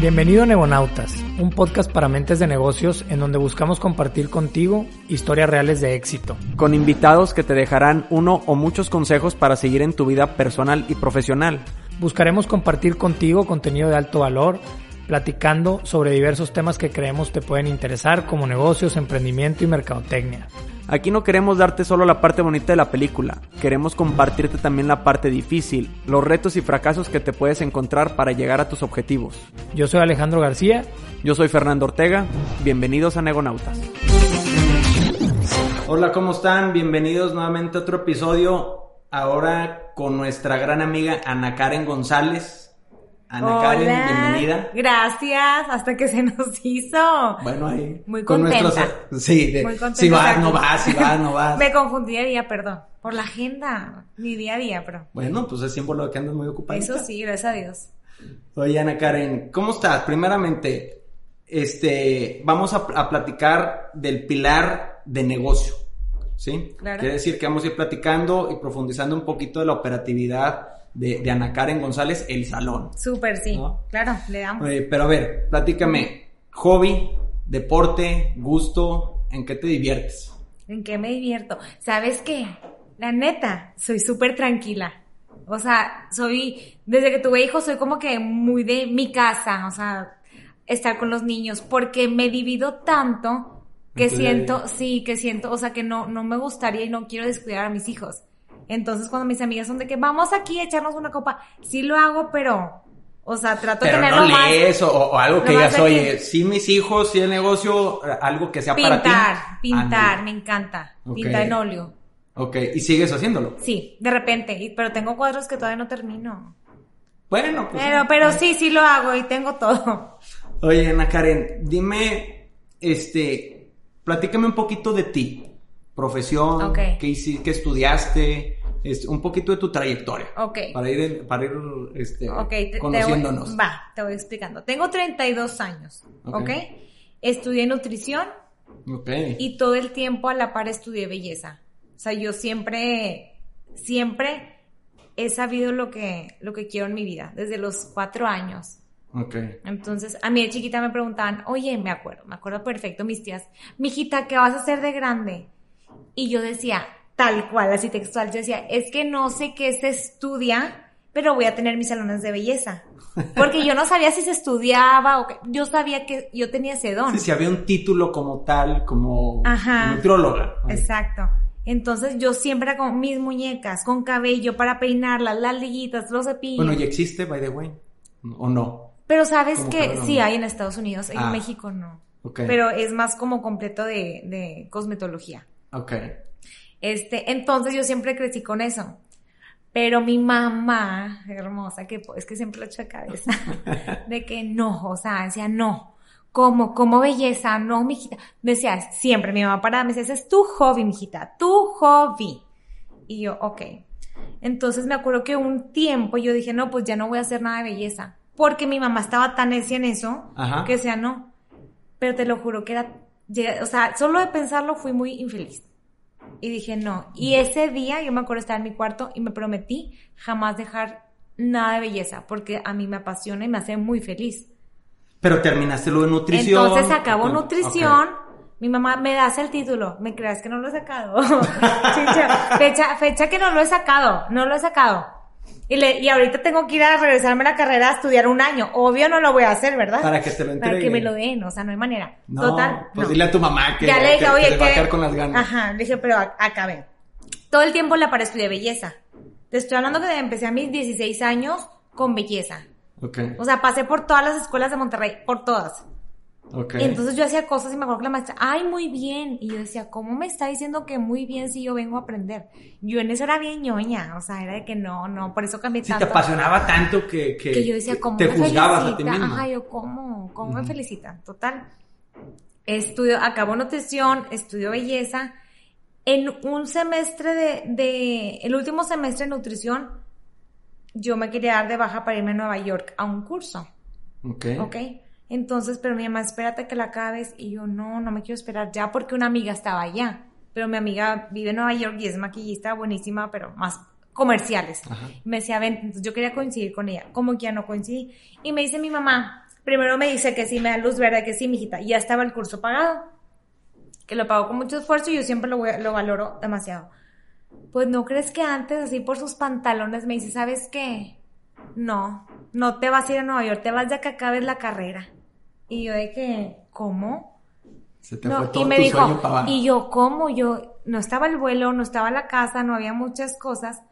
Bienvenido a Negonautas, un podcast para mentes de negocios en donde buscamos compartir contigo historias reales de éxito. Con invitados que te dejarán uno o muchos consejos para seguir en tu vida personal y profesional. Buscaremos compartir contigo contenido de alto valor, platicando sobre diversos temas que creemos te pueden interesar como negocios, emprendimiento y mercadotecnia. Aquí no queremos darte solo la parte bonita de la película, queremos compartirte también la parte difícil, los retos y fracasos que te puedes encontrar para llegar a tus objetivos. Yo soy Alejandro García. Yo soy Fernando Ortega. Bienvenidos a Negonautas. Hola, ¿cómo están? Bienvenidos nuevamente a otro episodio. Ahora con nuestra gran amiga Ana Karen González. Ana Karen, bienvenida. Gracias, hasta que se nos hizo. Bueno, ahí. Muy contenta. sí, de, Muy contenta si vas, no vas, si vas, no vas. Me confundí de día, perdón. Por la agenda, mi día a día, pero. Bueno, pues es símbolo de que andas muy ocupada. Eso sí, gracias a Dios. Oye, Ana Karen, ¿cómo estás? Primeramente, este, vamos a, a platicar del pilar de negocio, ¿sí? Claro. Quiere decir que vamos a ir platicando y profundizando un poquito de la operatividad de, de Ana Karen González, el salón. Súper, sí. ¿No? Claro, le damos. Oye, pero a ver, platícame, hobby, deporte, gusto, ¿en qué te diviertes? ¿En qué me divierto? ¿Sabes qué? La neta, soy súper tranquila. O sea, soy, desde que tuve hijos, soy como que muy de mi casa, o sea, estar con los niños, porque me divido tanto que siento, sí, que siento, o sea, que no, no me gustaría y no quiero descuidar a mis hijos. Entonces, cuando mis amigas son de que vamos aquí a echarnos una copa, sí lo hago, pero, o sea, trato de tenerlo no más. lees o, o algo que digas, oye, sí mis hijos, sí el negocio, eh, algo que sea para ti. Pintar, pintar, me encanta. Ok. Pintar en óleo. Ok, y sigues haciéndolo. Sí, de repente, pero tengo cuadros que todavía no termino. Bueno, pues. Pero, pero sí, sí lo hago y tengo todo. Oye, Ana Karen, dime, este, platícame un poquito de ti, profesión, Ok. qué, qué estudiaste, un poquito de tu trayectoria. Ok. Para ir, para ir, este, te, te conociéndonos. voy, va, te voy explicando. Tengo 32 años, Ok. ¿ok? Estudié nutrición Ok. y todo el tiempo a la par estudié belleza. O sea, yo siempre, siempre he sabido lo que, lo que quiero en mi vida, desde los cuatro años. Ok. Entonces, a mí de chiquita me preguntaban, oye, me acuerdo, me acuerdo perfecto, mis tías, mijita, ¿qué vas a hacer de grande? Y yo decía, tal cual, así textual, yo decía, es que no sé qué se estudia, pero voy a tener mis salones de belleza. Porque yo no sabía si se estudiaba o qué, yo sabía que yo tenía ese don. Sí, si había un título como tal, como Ajá. nutrióloga. Exacto. Entonces yo siempre era con mis muñecas, con cabello para peinarlas, las liguitas, los cepillos. Bueno, ¿y existe, by the way? ¿O no? Pero sabes ¿Cómo que que no? sí hay en Estados Unidos, en Ah. México no. Pero es más como completo de, de cosmetología. Ok. Este, entonces yo siempre crecí con eso. Pero mi mamá, hermosa, que es que siempre lo he hecho de cabeza, de que no, o sea, decía no. ¿Cómo? ¿Cómo belleza? No, mijita. Decía siempre, mi mamá parada me decía, ese es tu hobby, mijita, tu hobby. Y yo, ok. Entonces me acuerdo que un tiempo yo dije, no, pues ya no voy a hacer nada de belleza. Porque mi mamá estaba tan necia en eso, Ajá. que decía no. Pero te lo juro que era, o sea, solo de pensarlo fui muy infeliz. Y dije no. Y ese día yo me acuerdo estar en mi cuarto y me prometí jamás dejar nada de belleza, porque a mí me apasiona y me hace muy feliz. Pero terminaste lo de nutrición. Entonces acabó nutrición. Mi mamá me das el título. ¿Me creas que no lo he sacado? Fecha, fecha que no lo he sacado. No lo he sacado. Y, le, y ahorita tengo que ir a regresarme a la carrera a estudiar un año. Obvio no lo voy a hacer, ¿verdad? Para que te lo Para que entreguen. me lo den. O sea, no hay manera. No, Total. pues no. dile a tu mamá que, ya le dije, que- que oye, le va a que- quedar con las ganas. Ajá, le dije, pero acabé. Todo el tiempo la para estudiar belleza. Te estoy hablando que empecé a mis 16 años con belleza. Ok, O sea, pasé por todas las escuelas de Monterrey, por todas. Ok. Y entonces yo hacía cosas y me acuerdo que la maestra, ay, muy bien. Y yo decía, ¿cómo me está diciendo que muy bien si yo vengo a aprender? Yo en eso era bien ñoña, o sea, era de que no, no, por eso cambié Si te tanto. apasionaba tanto que, que, que yo decía, ¿cómo te me juzgabas a ti felicita? mismo. Ajá, yo, ¿cómo? ¿Cómo me Ujú. felicitan? Total. Estudio, acabó nutrición, estudio belleza. En un semestre de, de, el último semestre de nutrición, yo me quería dar de baja para irme a Nueva York a un curso. Ok. ¿Ok? Entonces, pero mi mamá, espérate que la acabes. Y yo, no, no me quiero esperar ya porque una amiga estaba allá. Pero mi amiga vive en Nueva York y es maquillista buenísima, pero más comerciales. Ajá. Me decía, ven, entonces yo quería coincidir con ella. Como que ya no coincidí. Y me dice mi mamá, primero me dice que sí, me da luz verde, que sí, mijita. Y ya estaba el curso pagado. Que lo pagó con mucho esfuerzo y yo siempre lo, lo valoro demasiado. Pues no crees que antes, así por sus pantalones, me dice, ¿sabes qué? No, no te vas a ir a Nueva York, te vas ya que acabes la carrera. Y yo de que, ¿cómo? Se te No, fue todo y me tu dijo, sueño para y yo, ¿cómo? Yo, no estaba el vuelo, no estaba la casa, no había muchas cosas.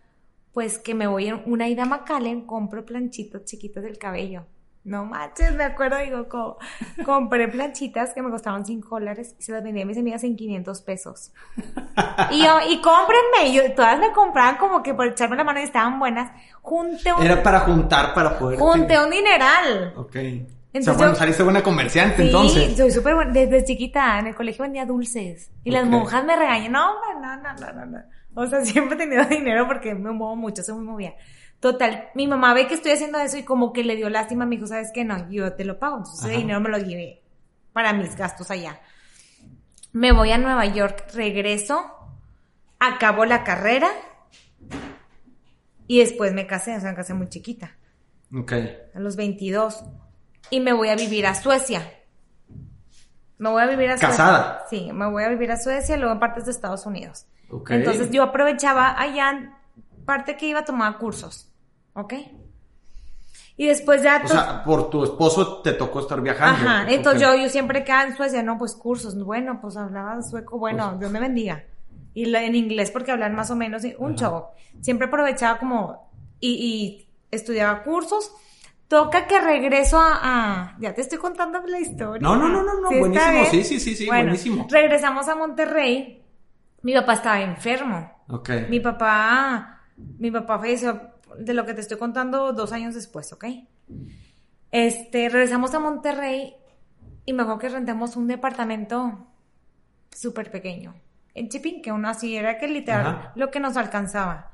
Pues que me voy en una ida a McAllen, compro planchitas chiquitas del cabello. No manches, me acuerdo, digo, co- compré planchitas que me costaban 5 dólares y se las vendí a mis amigas en 500 pesos. Y yo, y cómprenme, yo, todas me compraban como que por echarme la mano y estaban buenas. Junté un, Era para juntar, para poder... junté un dineral. Ok. O sea, Entonces bueno, yo- saliste buena comerciante, Sí, entonces. soy súper buena. Desde chiquita en el colegio vendía dulces. Y las monjas me regañan. No, no, no, no, no, no. O sea, siempre he tenido dinero porque me muevo mucho, soy muy movida. Total, mi mamá ve que estoy haciendo eso y como que le dio lástima, me dijo, ¿sabes qué? No, yo te lo pago. Entonces ese Ajá. dinero me lo llevé para mis gastos allá. Me voy a Nueva York, regreso, acabo la carrera y después me casé, o sea, me casé muy chiquita Ok. a los 22 y me voy a vivir a Suecia. Me voy a vivir a Suecia. ¿Casada? Sí, me voy a vivir a Suecia, luego en partes de Estados Unidos. Ok. Entonces yo aprovechaba allá parte que iba a tomar cursos, ¿ok? Y después ya... O sea, por tu esposo te tocó estar viajando. Ajá, entonces Ok. yo, yo siempre quedaba en Suecia, no, pues cursos, bueno, pues hablaba sueco, bueno, Pues- Dios me bendiga. Y en inglés porque hablan más o menos, un show. Siempre aprovechaba como, y, y estudiaba cursos. Toca que regreso a, a- ya te estoy contando la historia. No, no, no, no, no, buenísimo, sí, sí, sí, sí, Bueno, buenísimo. Regresamos a Monterrey. Mi papá estaba enfermo. Ok. Mi papá, mi papá falleció de lo que te estoy contando dos años después, ¿ok? Este, regresamos a Monterrey y me acuerdo que rentamos un departamento súper pequeño. En Chipín, que uno así era que literal Ajá. lo que nos alcanzaba.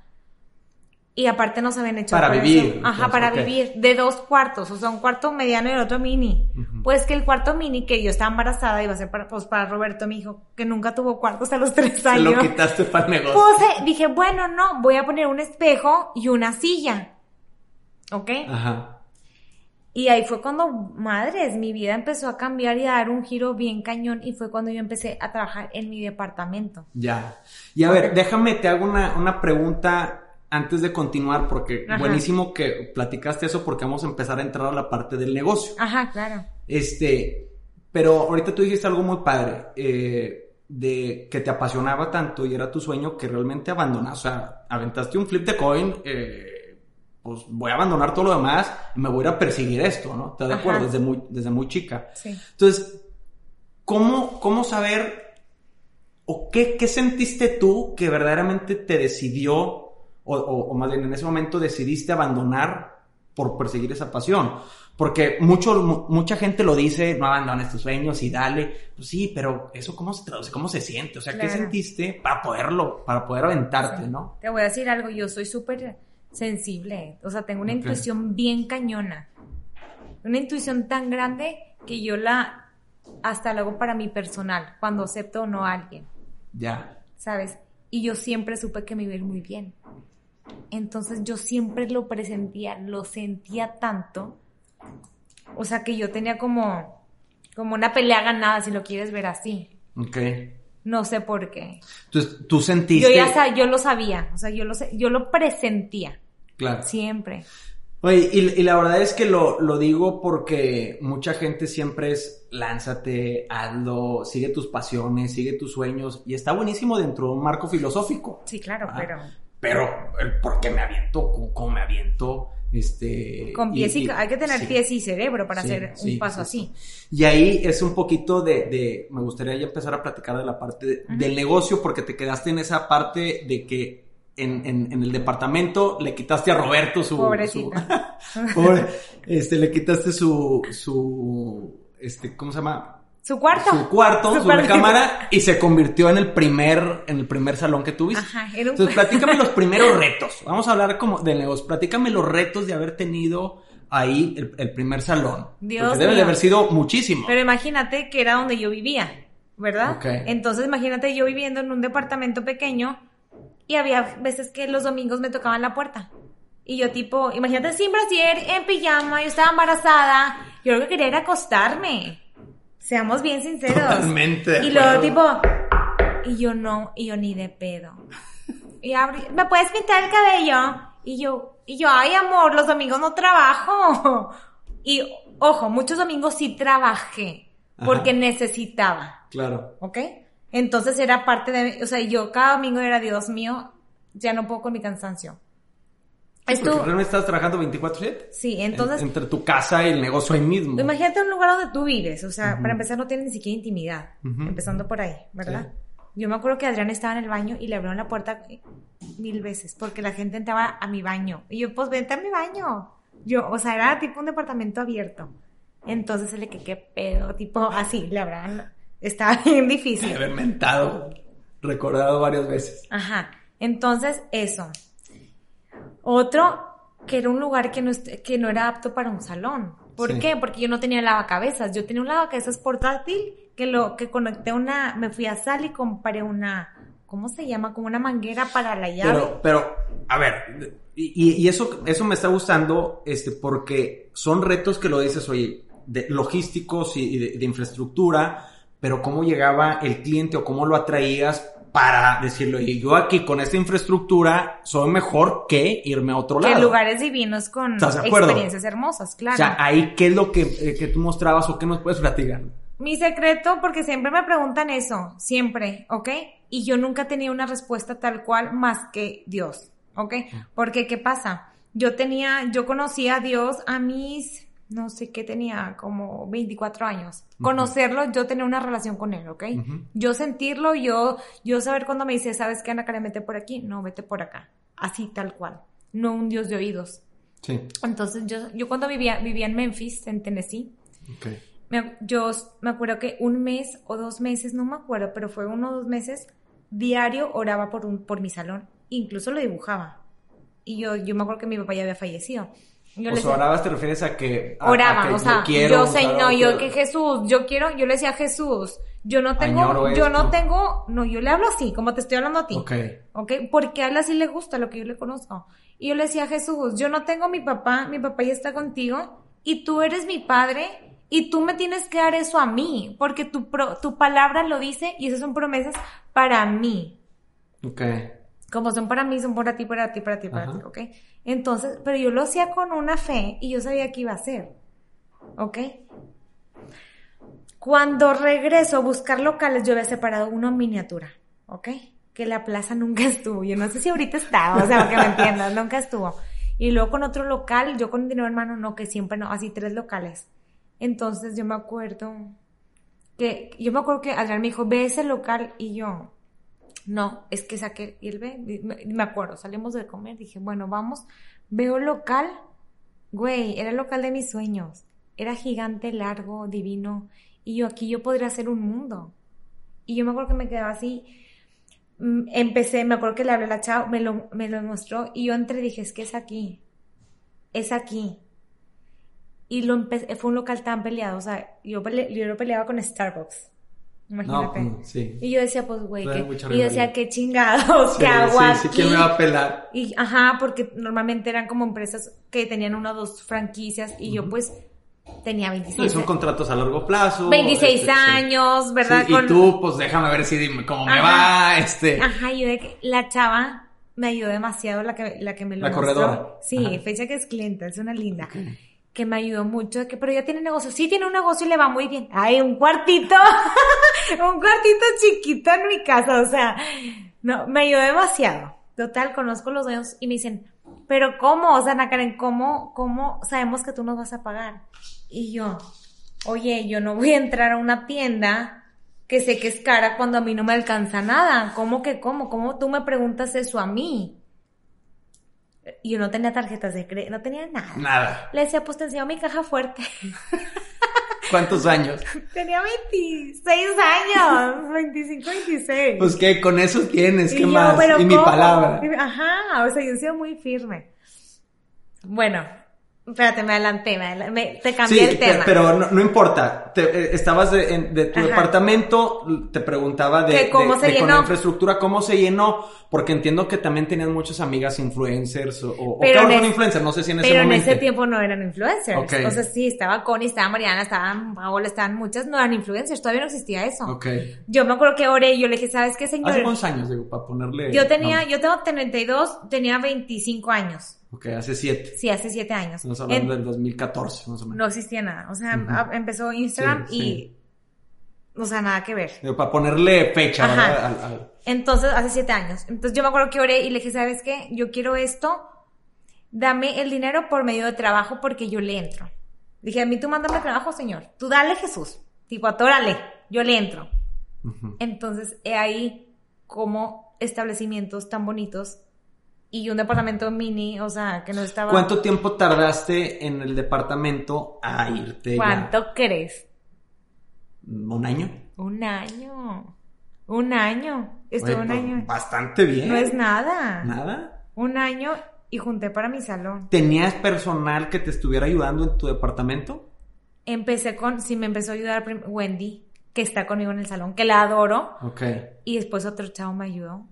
Y aparte nos habían hecho Para vivir, Ajá, entonces, para vivir. De dos cuartos, o sea, un cuarto mediano y el otro mini. Pues que el cuarto mini, que yo estaba embarazada, iba a ser para, pues, para Roberto, mi hijo, que nunca tuvo cuarto hasta los tres años. lo quitaste para el negocio. Puse, dije, bueno, no, voy a poner un espejo y una silla. ¿Ok? Ajá. Y ahí fue cuando, madres, mi vida empezó a cambiar y a dar un giro bien cañón y fue cuando yo empecé a trabajar en mi departamento. Ya. Y a ver, déjame, te hago una, una pregunta antes de continuar, porque Ajá. buenísimo que platicaste eso, porque vamos a empezar a entrar a la parte del negocio. Ajá, claro. Este, pero ahorita tú dijiste algo muy padre, eh, de que te apasionaba tanto y era tu sueño que realmente abandonaste, o sea, aventaste un flip de coin, eh, pues voy a abandonar todo lo demás y me voy a ir a perseguir esto, ¿no? ¿Estás de acuerdo? Desde muy, desde muy chica. Sí. Entonces, ¿cómo, cómo saber o qué, qué sentiste tú que verdaderamente te decidió, o, o- o más bien en ese momento decidiste abandonar por perseguir esa pasión? Porque mucho, mu- mucha gente lo dice, no abandones tus sueños y dale. Pues sí, pero eso cómo se traduce, cómo se siente, o sea, ¿qué Claro. sentiste para poderlo, para poder aventarte, no? Te voy a decir algo, yo soy súper sensible, o sea, tengo una Ok. intuición bien cañona. Una intuición tan grande que yo la hasta luego para mi personal, cuando acepto o no a alguien. Ya. ¿sabes? Y yo siempre supe que me iba a ir muy bien. Entonces yo siempre lo presentía, lo sentía tanto. O sea que yo tenía como, como una pelea ganada, si lo quieres ver así. Ok. No sé por qué. Entonces, tú sentiste... Yo ya sa- yo lo sabía, o sea, yo lo, sé- yo lo presentía, Claro. siempre. Oye, y, y la verdad es que lo, lo digo porque mucha gente siempre es lánzate, hazlo, sigue tus pasiones, sigue tus sueños, y está buenísimo dentro de un marco filosófico. Sí, claro, pero Pero el por qué me aviento, cómo, cómo me aviento, este... con pies y, hay que tener sí. pies y cerebro para Sí, hacer sí, un paso sí, así. Y ahí es un poquito de, de- me gustaría ya empezar a platicar de la parte de- del negocio, porque te quedaste en esa parte de que en, en- en el departamento le quitaste a Roberto su... Pobrecita. su- pobre, este, le quitaste su, su, este, ¿cómo se llama? Su cuarto. Su cuarto, Su su, recámara, y se convirtió en el primer, en el primer salón que tuviste. Ajá, era un- Entonces, platícame los primeros retos. Vamos a hablar como del negocio. Platícame los retos de haber tenido ahí el, el primer salón. Dios Porque debe de haber sido muchísimo. Pero imagínate que era donde yo vivía, ¿verdad? Ok. Entonces imagínate yo viviendo en un departamento pequeño Y había veces que los domingos me tocaban la puerta. Y yo tipo, imagínate sin brasier, en pijama, yo estaba embarazada. Yo lo que quería era acostarme. Seamos bien sinceros. Totalmente Y luego tipo, y yo no, y yo ni de pedo. Y abrí, ¿me puedes pintar el cabello? Y yo, y yo, ay amor, los domingos no trabajo. Y ojo, muchos domingos sí trabajé porque Ajá. necesitaba. Claro. ¿Ok? Entonces era parte de, o sea, yo cada domingo era, Dios mío, ya no puedo con mi cansancio. Esto, porque realmente estás trabajando 24/7. sí, En- entonces, entre tu casa y el negocio ahí mismo. imagínate un lugar donde tú vives, o sea, para empezar no tienes ni siquiera intimidad, empezando por ahí, ¿verdad? Yo me acuerdo que Adrián estaba en el baño y le abrieron la puerta mil veces porque la gente entraba a mi baño. Y yo, pues vente a mi baño. Yo, o sea, era tipo un departamento abierto. Entonces se le que qué pedo, tipo así, la verdad, estaba bien difícil. Haber mentado, recordado varias veces. Ajá. Entonces, eso. Otro, que era un lugar que no, que no era apto para un salón. ¿Por Sí. qué? Porque yo no tenía lavacabezas. Yo tenía un lavacabezas portátil que lo que conecté una, me fui a sal y compré una, ¿cómo se llama? Como una manguera para la llave. Pero, pero, a ver, y, y eso, eso me está gustando, este, porque son retos que lo dices, oye, de logísticos y, y de, de infraestructura, pero cómo llegaba el cliente o cómo lo atraías para decirle, oye, yo aquí con esta infraestructura soy mejor que irme a otro que lado. lugares divinos con experiencias hermosas, claro. O sea, ahí, ¿qué es lo que, eh, que tú mostrabas o qué nos puedes platicar? Mi secreto, porque siempre me preguntan eso, siempre, ¿ok? Y yo nunca tenía una respuesta tal cual más que Dios, ¿ok? Porque, ¿qué pasa? Yo tenía, yo conocí a Dios a mis, no sé qué tenía, como 24 años. Conocerlo, yo tenía una relación con él, ¿ok? Yo sentirlo, yo, yo saber cuando me dice, ¿sabes qué, Ana Karen, vete por aquí? No, vete por acá. Así, tal cual. No un Dios de oídos. Sí. Entonces, yo, yo cuando vivía, vivía en Memphis, en Tennessee, Ok. me, yo me acuerdo que un mes o dos meses, no me acuerdo, pero fue uno o dos meses, diario oraba por, un, por mi salón. Incluso lo dibujaba. Y yo, yo me acuerdo que mi papá ya había fallecido. Yo O sea, decía- orabas te refieres a que... a- a oraba, que o sea, yo quiero, yo sé, no, yo que Jesús, yo quiero, yo le decía a Jesús, yo no tengo, yo no tengo, no, yo le hablo así, como te estoy hablando a ti. Ok. ¿ok? Porque a él así le gusta lo que yo le conozco. Y yo le decía a Jesús, yo no tengo mi papá, mi papá ya está contigo, y tú eres mi padre, y tú me tienes que dar eso a mí, porque tu, pro- tu palabra lo dice, y esas son promesas para mí. Ok. Como son para mí, son para ti, para ti, para ti, para Ajá. ti, ¿ok? Entonces, pero yo lo hacía con una fe, y yo sabía que iba a ser, ¿ok? Cuando regreso a buscar locales, yo había separado uno en miniatura, ¿ok? Que la plaza nunca estuvo. Yo no sé si ahorita está, o sea, que me entiendas, nunca estuvo. Y luego con otro local, yo con dinero hermano, no, que siempre no, así tres locales. Entonces yo me acuerdo que, yo me acuerdo que Adrián me dijo, ve ese local, y yo, no, es que saqué, y él ve, me, acuerdo, salimos de comer, dije, bueno, vamos, veo local, güey, era el local de mis sueños, era gigante, largo, divino, y yo aquí yo podría hacer un mundo. Y yo me acuerdo que me quedaba así, mm, empecé, me acuerdo que le hablé a la chava, me lo, me lo mostró, y yo entré dije, es que es aquí, es aquí. Y lo fue un local tan peleado, o sea, yo, pele- yo lo peleaba con Starbucks. Imagínate. mm, sí. Y yo decía, pues, güey, y yo decía, qué chingados, Sí, qué hago sí, sí, ¿quién me va a pelar? Y, ajá, porque normalmente eran como empresas que tenían una o dos franquicias y yo, pues, tenía Sí, 26, son contratos a largo plazo. 26 este, sí. años, ¿verdad? Sí, Con- Y tú, pues déjame ver si dime cómo me va, este. Ajá, yo de que la chava me ayudó demasiado, la que, la que me lo La mostró. corredora. Sí, Ajá. fecha que es clienta, es una linda. Que me ayudó mucho, que, pero ya tiene negocio. Sí, tiene un negocio y le va muy bien. Ay, un cuartito, un cuartito chiquito en mi casa, o sea, no, me ayudó demasiado. Total, conozco los dueños y me dicen, pero ¿cómo? O sea, Ana ¿cómo, cómo sabemos que tú nos vas a pagar? Y yo, oye, yo no voy a entrar a una tienda que sé que es cara cuando a mí no me alcanza nada. ¿Cómo que cómo? ¿Cómo tú me preguntas eso a mí? Y yo no tenía tarjetas de crédito, no tenía nada. Nada. Le decía, pues te enseño mi caja fuerte. ¿Cuántos años? tenía 26 años, 25, 26. Pues que con eso tienes, ¿qué más? "¿Pero Y mi cómo?". palabra. Ajá, o sea, yo he sido muy firme. Bueno, Espérate, me adelanté, me adela- me- te cambié el pe- tema. pero no, no importa. Te- eh, estabas de, en- de tu Ajá. departamento, te preguntaba de, cómo de- se de con la llenó. infraestructura, cómo se llenó, porque entiendo que también tenías muchas amigas influencers o, o claro, es- influencers, no sé si en ese Pero en momento. ese tiempo no eran influencers. Ok. O sea, sí, estaba Connie, estaba Mariana, estaban Paola, estaban muchas, no eran influencers, todavía no existía eso. Ok. Yo me acuerdo que oré y yo le dije, ¿sabes qué, señor? Hace cuántos años, digo, para ponerle. Yo tenía, yo tengo 32, tenía 25 años. Ok, hace siete. Sí, hace 7 años. Estamos hablando En- del 2014, más o menos. no existía nada. O sea, Ujú. a- empezó Instagram Sí, y. O sea, nada que ver. Digo, para ponerle fecha, Ajá. ¿verdad? Al- al- Entonces, hace siete años. Entonces yo me acuerdo que oré y le dije, ¿sabes qué? Yo quiero esto. Dame el dinero por medio de trabajo porque yo le entro. Dije, a mí tú mándame trabajo, señor. Tú dale, Jesús. Tipo, atórale. Yo le entro. Ujú. Entonces, he ahí como establecimientos tan bonitos y un departamento mini, o sea, que no estaba... ¿Cuánto tiempo tardaste en el departamento a irte? ya? ¿Cuánto crees? ¿Un año? Un año. Un año. Estuve un pues, año. Bastante bien. No es nada. ¿Nada? Un año y junté para mi salón. ¿Tenías personal que te estuviera ayudando en tu departamento? Empecé con, sí, me empezó a ayudar Wendy, que está conmigo en el salón, que la adoro, Ok. y después otro chavo me ayudó.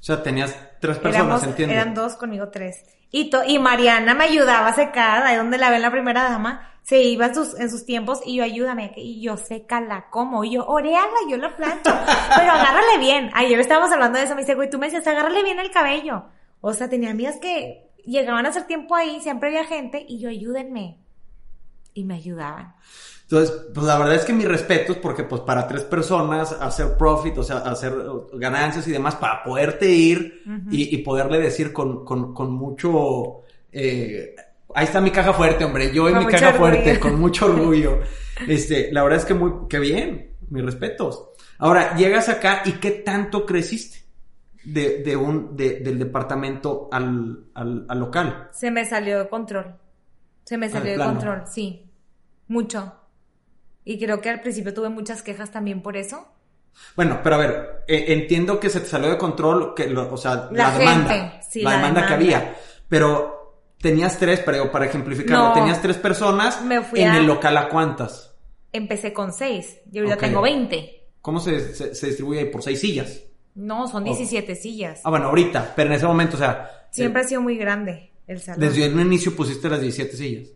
O sea, tenías tres personas, Éramos- entiendo. eran dos, conmigo tres. Y, to- y Mariana me ayudaba a secar, ahí donde la ven la primera dama, se iba en sus, en sus tiempos y yo ayúdame, y yo sécala, ¿cómo? Y yo, oréala, yo la plancho, pero agárrale bien. Ayer estábamos hablando de eso, me dice, güey, tú me decías, agárrale bien el cabello. O sea, tenía amigas que llegaban a hacer tiempo ahí, siempre había gente, y yo, ayúdenme. Y me ayudaban. Entonces, pues la verdad es que mis respetos, porque pues para tres personas hacer profit, o sea, hacer uh, ganancias y demás, para poderte ir y, y poderle decir con, con, con mucho... eh, ahí está mi caja fuerte, hombre, yo y mi caja orgullo. fuerte, con mucho orgullo. Este, la verdad es que muy, que bien, mis respetos. Ahora, llegas acá y ¿qué tanto creciste? De, de un, de- del departamento al, al, al local. Se me salió de control. Se me salió de control, sí. Mucho. Y creo que al principio tuve muchas quejas también por eso. Bueno, pero a ver, eh, entiendo que se te salió de control, que lo- o sea, La la, demanda, sí, la, la demanda, que había, pero tenías tres, pero para ejemplificarlo, No. tenías tres personas Me fui en a- el local a cuántas. Empecé con seis y ahorita tengo 20. ¿Cómo se, se, se distribuye ahí? Por seis sillas. No, son Oh. 17 sillas. Ah, bueno, ahorita, pero en ese momento, o sea, Siempre eh, ha sido muy grande el salón. desde un inicio pusiste las 17 sillas.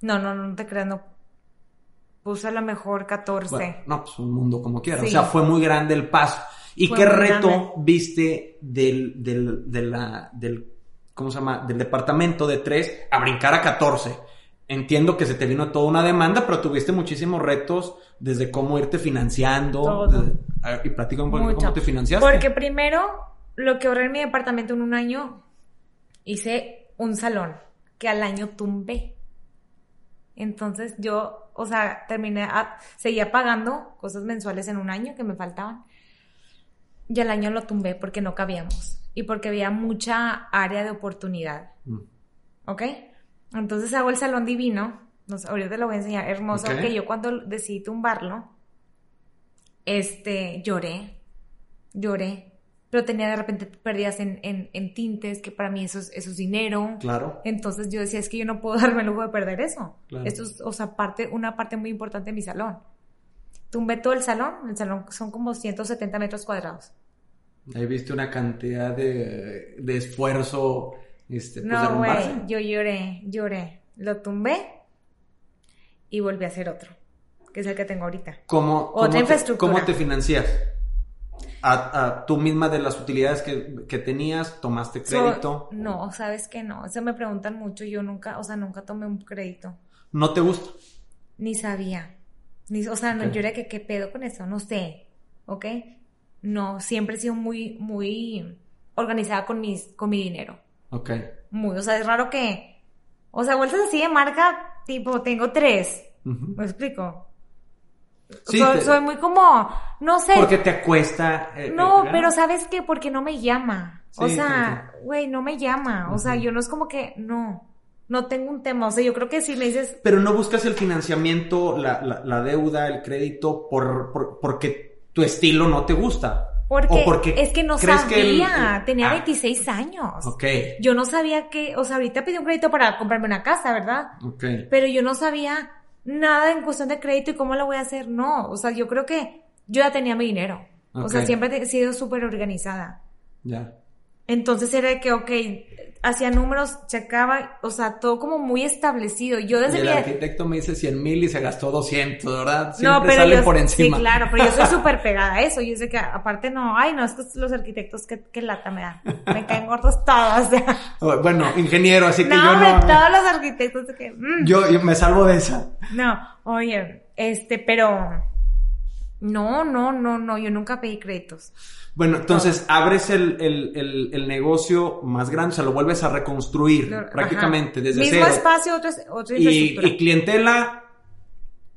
No, no, no te creas, no. Puse a lo mejor 14. Bueno, no, pues un mundo como quiera. Sí. O sea, fue muy grande el paso. ¿Y Fue qué reto grande. viste del, del, de la, del, ¿cómo se llama? Del departamento de 3 a brincar a 14? Entiendo que se te vino toda una demanda, pero tuviste muchísimos retos desde cómo irte financiando. Todo. desde- a ver, y platícame un Mucho. cómo te financiaste. Porque primero, lo que ahorré en mi departamento en un año, hice un salón que al año tumbé. Entonces yo, o sea, terminé, a- seguía pagando cosas mensuales en un año que me faltaban. Y al año lo tumbé porque no cabíamos y porque había mucha área de oportunidad. Mm. ¿Ok? Entonces hago el salón divino. No sé, ahorita te lo voy a enseñar. Hermoso. Que yo cuando decidí tumbarlo, este, lloré. Lloré. Pero tenía de repente pérdidas en, en, en tintes, que para mí eso es, eso es dinero. Claro. Entonces yo decía, es que yo no puedo darme el lujo de perder eso. Claro. Esto es, o sea, parte, una parte muy importante de mi salón. Tumbé todo el salón. El salón son como 170 metros cuadrados. Ahí viste una cantidad de, de esfuerzo, este, pues, No, güey, yo lloré, lloré. Lo tumbé y volví a hacer otro, que es el que tengo ahorita. ¿Cómo, Otra cómo te- infraestructura. ¿Cómo te financias? A, a- tú misma de las utilidades que, que tenías, tomaste So- crédito. no, sabes que no. Eso me preguntan mucho. Yo nunca, o sea, nunca tomé un crédito. ¿No te gusta? Ni sabía. Ni, o sea, no, yo era que, ¿qué pedo con eso? No sé. ¿Ok? No, siempre he sido muy, muy organizada con mis, con mi dinero. Ok. Muy, o sea, es raro que, o sea, bolsas así de marca, tipo, tengo tres. ¿Me explico? Sí, soy, te- soy muy como, no sé. Porque te cuesta. eh, No, eh, pero ¿sabes qué? Porque no me llama. o sea, güey, no me llama. O sea, yo no es como que, no, no tengo un tema. O sea, yo creo que si me dices, Pero no buscas el financiamiento, la, la- la deuda, el crédito, por, por- porque tu estilo no te gusta. Porque, ¿O porque es que no que el- sabía, tenía Ah. 26 años. Ok, Yo no sabía que, o sea, ahorita pedí un crédito para comprarme una casa, ¿verdad? ok. Pero yo no sabía nada en cuestión de crédito y cómo lo voy a hacer. No, o sea, yo creo que yo ya tenía mi dinero. O sea, siempre he sido súper organizada. Ya. Entonces era de que, ok, hacía números, checaba, o sea, todo como muy establecido. Yo Y desde el mi... arquitecto me dice 100 mil y se gastó 200, ¿verdad? No, pero sale yo, por encima. sí, claro, pero yo soy súper pegada a eso. Yo sé que aparte no, ay, no, es que los arquitectos, que lata me dan. Me caen gordos todos. Bueno, ingeniero, así que no, yo hombre, no... todos los arquitectos de que, mm. Yo, yo me salvo de esa. No, oye, este, pero no, no, no, no, yo nunca pedí créditos. Bueno, entonces abres el, el, el, el negocio más grande, o sea, lo vuelves a reconstruir Lo- prácticamente ajá. desde Mismo cero. espacio, otra, otra y, infraestructura. y clientela,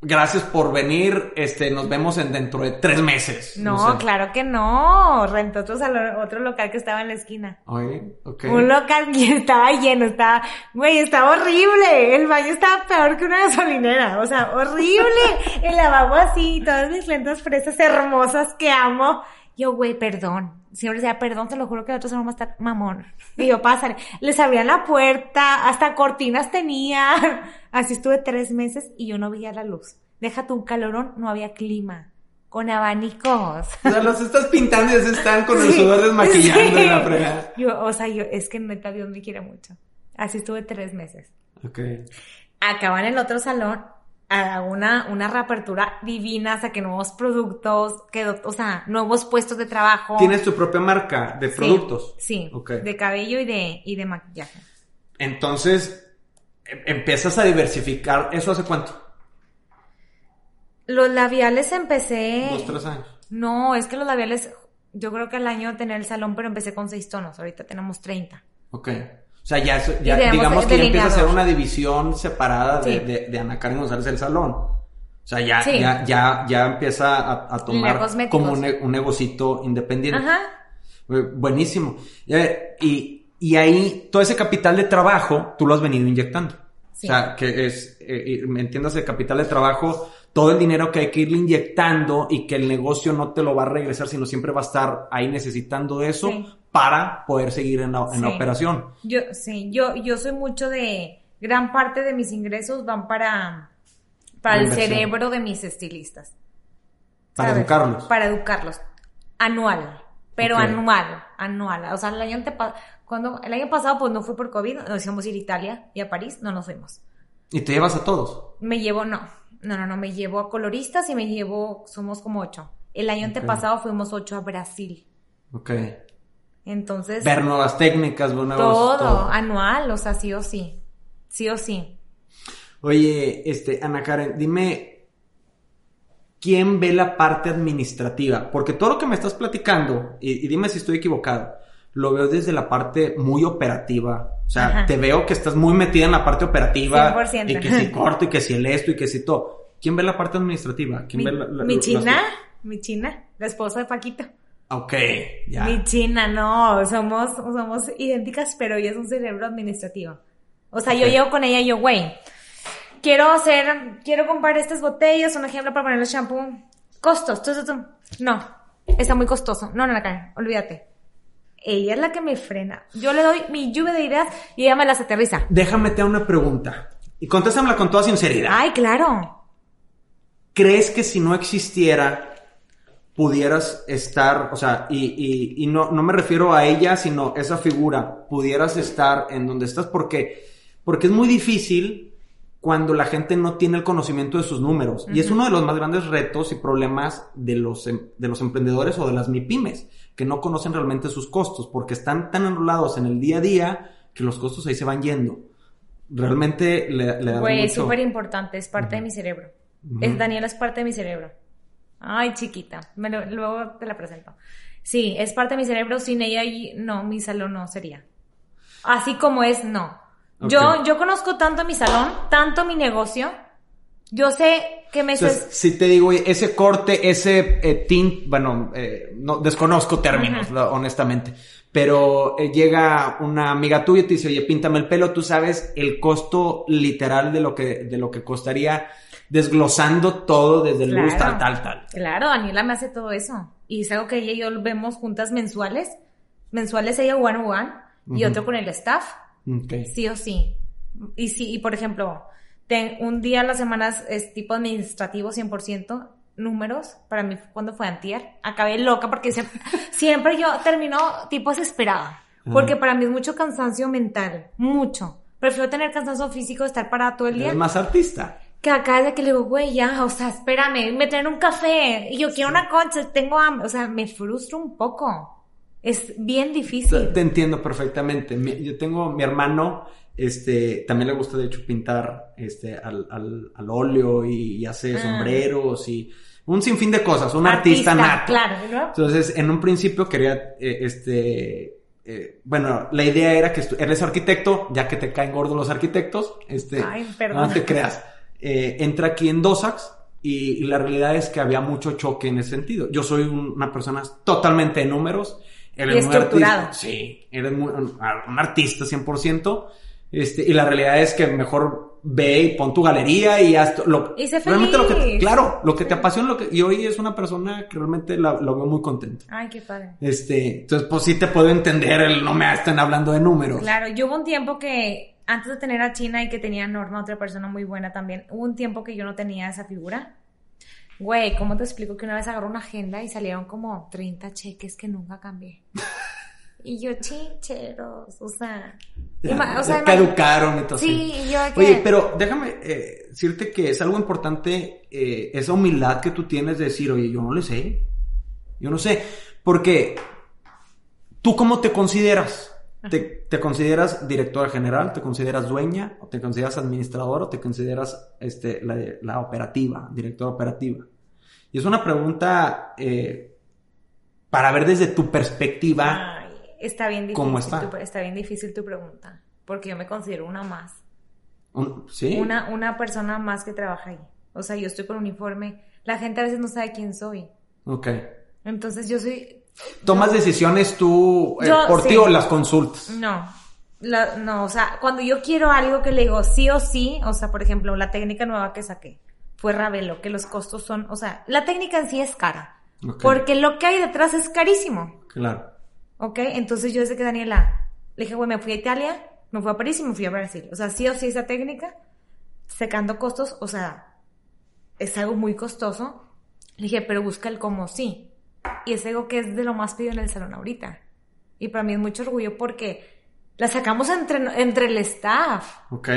gracias por venir, este, nos vemos en dentro de tres meses. no, sé. claro que no. Rentó otro salón, otro local que estaba en la esquina. Oye, ok. Un local que estaba lleno, estaba, güey, estaba horrible. El baño estaba peor que una gasolinera, o sea, horrible. El lavabo así, todas mis lentas fresas hermosas que amo. Yo, güey, perdón. Siempre decía, perdón, te lo juro que el otro salón va a estar mamón. Y yo, pásale. Les abrían la puerta, hasta cortinas tenía. Así estuve tres meses y yo no veía la luz. Déjate un calorón, no había clima. Con abanicos. O sea, los estás pintando y se están con el Sí, sudor desmaquillando sí. en la fregada. Yo, o sea, yo, es que neta Dios me quiere mucho. Así estuve tres meses. Ok. Acá en el otro salón, a una, una reapertura divina, saqué nuevos productos, quedó, o sea, nuevos puestos de trabajo. Tienes tu propia marca de Sí, productos. Sí, Ok. de cabello y de, y de maquillaje. Entonces, em- empiezas a diversificar. ¿Eso hace cuánto? Los labiales empecé... Dos, tres años. No, es que los labiales, yo creo que al año tener el salón, pero empecé con seis tonos, ahorita tenemos 30. Ok. O sea, ya, eso- ya digamos que ya empieza a ser una división separada de, Sí. de, de Ana Karen González el salón. O sea, ya, Sí. ya, ya, ya empieza a, tomar como un, un negocito independiente. Ajá. Eh, Buenísimo. Y, y ahí, todo ese capital de trabajo, tú lo has venido inyectando. Sí. O sea, que es, eh, me entiendas, el capital de trabajo, todo el dinero que hay que irle inyectando y que el negocio no te lo va a regresar, sino siempre va a estar ahí necesitando eso Sí. Para poder seguir en la, en la operación. Yo, sí, yo, yo soy mucho de, gran parte de mis ingresos van para, para La el inversión. cerebro de mis estilistas. Para ¿sabes? educarlos. Para educarlos. Anual. Pero anual, anual. O sea, el año antepa- cuando, el año pasado pues no fue por COVID, nos íbamos a ir a Italia y a París, no nos fuimos. Y te llevas a todos. Me llevo, no, no, no, no, me llevo a coloristas y me llevo, somos como ocho. El año antepasado fuimos ocho a Brasil. Ok. Entonces, Ver nuevas técnicas, nuevos... todo, anual, o sea, sí o sí. Sí o sí. Oye, este, Ana Karen, dime, ¿quién ve la parte administrativa? Porque todo lo que me estás platicando, y, y dime si estoy equivocado, lo veo desde la parte muy operativa. O sea, Ajá. te veo que estás muy metida en la parte operativa. 100%. Y que si corto, y que si el esto, y que si todo. ¿Quién ve la parte administrativa? ¿Quién Mi, ve la, la- mi china, mi china, la esposa de Paquito. Ok, ya. Mi china, no, somos, somos idénticas, pero ella es un cerebro administrativo. O sea, yo Ok. llevo con ella y yo, güey, quiero hacer, quiero comprar estas botellas, un ejemplo para poner el shampoo. Costos, tu, tu, tu. no, está muy costoso. No, no, la cara, olvídate. Ella es la que me frena. Yo le doy mi lluvia de ideas y ella me las aterriza. Déjame te una pregunta. Y contéstamela con toda sinceridad. Ay, claro. ¿Crees que si no existiera, pudieras estar, o sea, y, y, y no, no me refiero a ella, sino esa figura, pudieras estar en donde estás? Porque, porque es muy difícil cuando la gente no tiene el conocimiento de sus números. Y es uno de los más grandes retos y problemas de los, em- de los emprendedores o de las MIPIMES, que no conocen realmente sus costos, porque están tan enrolados en el día a día que los costos ahí se van yendo. Realmente le, le das Güey, es súper importante, es parte de mi cerebro. Es, Daniela es parte de mi cerebro. Ay, chiquita, me lo- luego te la presento. Sí, es parte de mi cerebro, sin ella y no, mi salón no sería. Así como es, no. Yo, yo conozco tanto mi salón, tanto mi negocio. Yo sé que me Entonces, si te digo, ese corte, ese eh, tint, bueno, eh, no desconozco términos, honestamente, pero eh, llega una amiga tuya y te dice, oye, píntame el pelo, tú sabes el costo literal de lo que, de lo que costaría desglosando todo desde el luz, tal, tal, tal. Claro, Daniela me hace todo eso. Y es algo que ella y yo vemos juntas mensuales. Mensuales ella one on one y otro con el staff. Sí o sí. Y sí, y por ejemplo, un día a la semana es tipo administrativo 100%, números, para mí cuando fue antier, acabé loca porque siempre, yo termino tipo desesperada, porque para mí es mucho cansancio mental, mucho. Prefiero tener cansancio físico, estar parada todo el día. Es más artista. Que acá de que le digo, güey, ya, o sea, espérame, me traen un café y yo quiero una concha, tengo hambre, o sea, me frustro un poco. Es bien difícil. Te entiendo perfectamente. Yo tengo mi hermano, este, también le gusta de hecho pintar este, al, al, al óleo y, hace ah. sombreros y un sinfín de cosas, un artista, nato. Claro, ¿no? Entonces, en un principio quería, eh, este, eh, bueno, la idea era que eres arquitecto, ya que te caen gordos los arquitectos, este, Ay, no te creas. Eh, entra aquí en Dosax y, la realidad es que había mucho choque en ese sentido. Yo soy una persona totalmente de números. Eres y estructurado. sí, eres un, un artista 100%. Este, y la realidad es que mejor ve y pon tu galería y haz lo, y realmente lo que claro, lo que te apasiona lo que y hoy es una persona que realmente lo veo muy contento. Ay, qué padre. Este, entonces pues sí te puedo entender el no me estén hablando de números. Claro, yo hubo un tiempo que antes de tener a China y que tenía a Norma, otra persona muy buena también, hubo un tiempo que yo no tenía esa figura. Güey, ¿cómo te explico que una vez agarró una agenda y salieron como 30 cheques que nunca cambié? Y yo, chincheros, o sea. o sea, caducaron y todo Sí, yo Oye, pero déjame eh, decirte que es algo importante eh, esa humildad que tú tienes de decir, oye, yo no le sé. Yo no sé. Porque, ¿tú cómo te consideras? ¿Te, ¿Te, consideras directora general? ¿Te consideras dueña? ¿O te consideras administrador? ¿O te consideras este, la, la operativa, directora operativa? Y es una pregunta eh, para ver desde tu perspectiva. Está bien difícil. ¿Cómo está? Tu, está bien difícil tu pregunta, porque yo me considero una más. ¿Sí? Una, una persona más que trabaja ahí. O sea, yo estoy con uniforme. La gente a veces no sabe quién soy. Ok. Entonces yo soy... ¿Tomas decisiones tú eh, por ti o las consultas? No. no, o sea, cuando yo quiero algo que le digo sí o sí, o sea, por ejemplo, la técnica nueva que saqué fue Ravelo, que los costos son, o sea, la técnica en sí es cara. Porque lo que hay detrás es carísimo. Claro. ¿Ok? Entonces yo desde que Daniela, le dije, güey, me fui a Italia, me fui a París y me fui a Brasil. O sea, sí o sí esa técnica, secando costos, o sea, es algo muy costoso. Le dije, pero busca el cómo sí. Y es algo que es de lo más pedido en el salón ahorita. Y para mí es mucho orgullo porque la sacamos entre, entre el staff. Ok.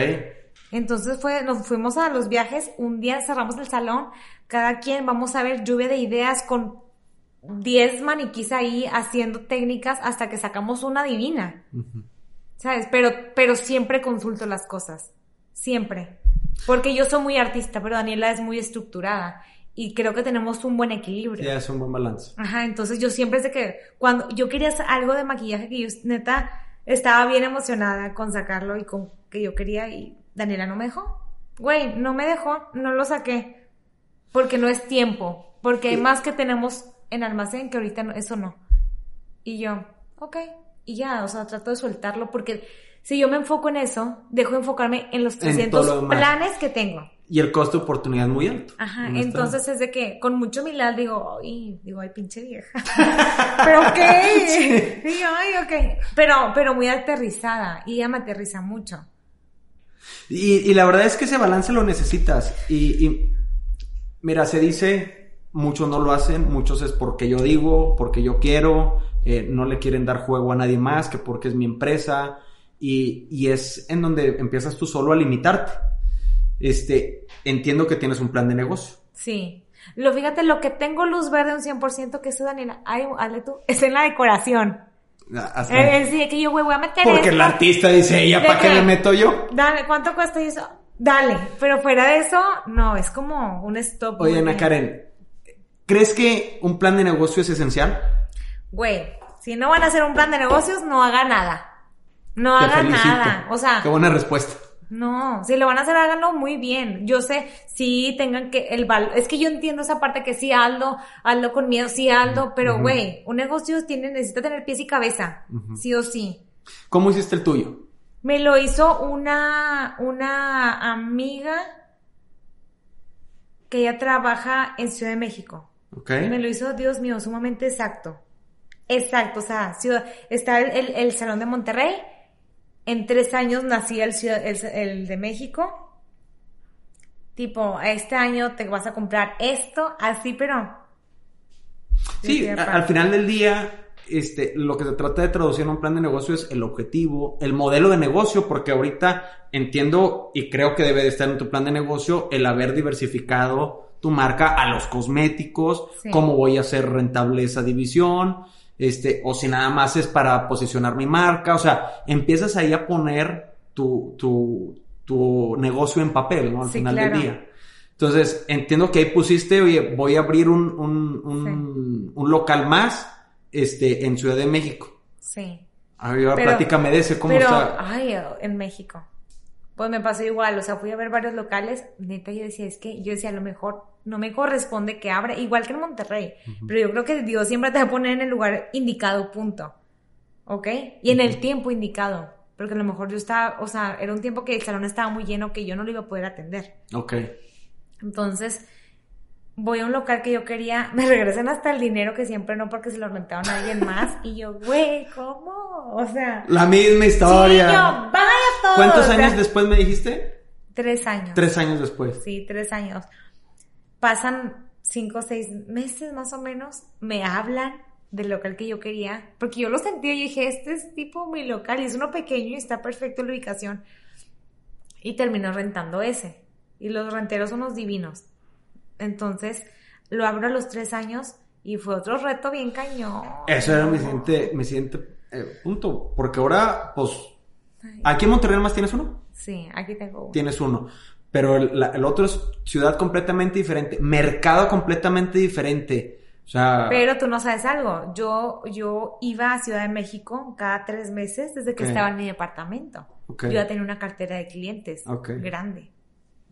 Entonces fue, nos fuimos a los viajes, un día cerramos el salón, cada quien vamos a ver lluvia de ideas con 10 maniquís ahí haciendo técnicas hasta que sacamos una divina. ¿Sabes? Pero, pero siempre consulto las cosas. Siempre. Porque yo soy muy artista, pero Daniela es muy estructurada. Y creo que tenemos un buen equilibrio. Ya, es un buen balance. Ajá, entonces yo siempre sé que cuando yo quería hacer algo de maquillaje que yo neta estaba bien emocionada con sacarlo y con que yo quería y Daniela no me dejó. Güey, no me dejó, no lo saqué. Porque no es tiempo. Porque hay más que tenemos en almacén que ahorita eso no. Y yo, ok, y ya, o sea, trato de soltarlo porque si yo me enfoco en eso, dejo de enfocarme en los 300 planes que tengo. Y el costo de oportunidad es muy alto. Ajá, entonces es de que con mucho humildad digo, ay, digo, ay, pinche vieja. pero ok. Sí. ay, ok. Pero, pero muy aterrizada y ella me aterriza mucho. Y, y la verdad es que ese balance lo necesitas. Y, y mira, se dice muchos no lo hacen, muchos es porque yo digo, porque yo quiero, eh, no le quieren dar juego a nadie más, que porque es mi empresa, y, y, es en donde empiezas tú solo a limitarte. Este, entiendo que tienes un plan de negocio. Sí. Lo fíjate, lo que tengo luz verde un 100% que eso, Daniela, ay, hazle tú, es en la decoración. Ah, es decir, que yo voy a meter Porque el artista dice, ella, ¿para qué me meto yo? Dale, ¿cuánto cuesta eso? Dale, pero fuera de eso, no, es como un stop. Oye, Ana Karen, ¿Crees que un plan de negocio es esencial? Güey, si no van a hacer un plan de negocios, no haga nada. No haga nada. O sea. Qué buena respuesta. No, si lo van a hacer, háganlo muy bien. Yo sé, sí tengan que, el valor, es que yo entiendo esa parte que sí, hazlo, hazlo con miedo, sí, hazlo, pero güey, un negocio tiene, necesita tener pies y cabeza, sí o sí. ¿Cómo hiciste el tuyo? Me lo hizo una, una amiga que ella trabaja en Ciudad de México. Ok. Me lo hizo, Dios mío, sumamente exacto. Exacto, o sea, ciudad- está el, el- el Salón de Monterrey. En tres años nacía el, el, el de México. Tipo, este año te vas a comprar esto, así, pero... Sí, a- al final del día, este, lo que se trata de traducir en un plan de negocio es el objetivo, el modelo de negocio, porque ahorita entiendo y creo que debe de estar en tu plan de negocio el haber diversificado tu marca a los cosméticos, Sí. cómo voy a hacer rentable esa división, este, o si nada más es para posicionar mi marca, o sea, empiezas ahí a poner tu, tu, tu negocio en papel, ¿no? Al Sí, final claro. del día. Entonces, entiendo que ahí pusiste, oye, voy a abrir un, un, un, un local más este, en Ciudad de México. Sí. A ver, ahora platícame de ese, ¿cómo pero, está? ay, en México. Pues me pasó igual, o sea, fui a ver varios locales, neta, yo decía, es que, yo decía, a lo mejor no me corresponde que abra, igual que en Monterrey, pero yo creo que Dios siempre te va a poner en el lugar indicado, punto. ¿Ok? Y en el tiempo indicado, porque a lo mejor yo estaba, o sea, era un tiempo que el salón estaba muy lleno que yo no lo iba a poder atender. Ok. Entonces, voy a un local que yo quería, me regresan hasta el dinero que siempre no porque se lo rentaron a alguien más, y yo, güey, ¿cómo? O sea... La misma Sí, historia. yo, vaya todo. ¿Cuántos o sea, años después me dijiste? Tres años. Tres años después. Sí, tres años. Pasan cinco o seis meses más o menos, me hablan del local que yo quería, porque yo lo sentí y dije, este es tipo mi local, y es uno pequeño y está perfecto en la ubicación. Y terminó rentando ese. Y los renteros son unos divinos. Entonces, lo abro a los tres años y fue otro reto bien cañón. Eso era mi siguiente, mi siguiente eh, punto. Porque ahora, pues, aquí en Monterrey más tienes uno. Sí, aquí tengo uno. Tienes uno. Pero el, la- el otro es ciudad completamente diferente, mercado completamente diferente. O sea, Pero tú no sabes algo. Yo, yo iba a Ciudad de México cada tres meses desde que Ok. estaba en mi departamento. Ok. Yo ya tenía una cartera de clientes Ok. grande.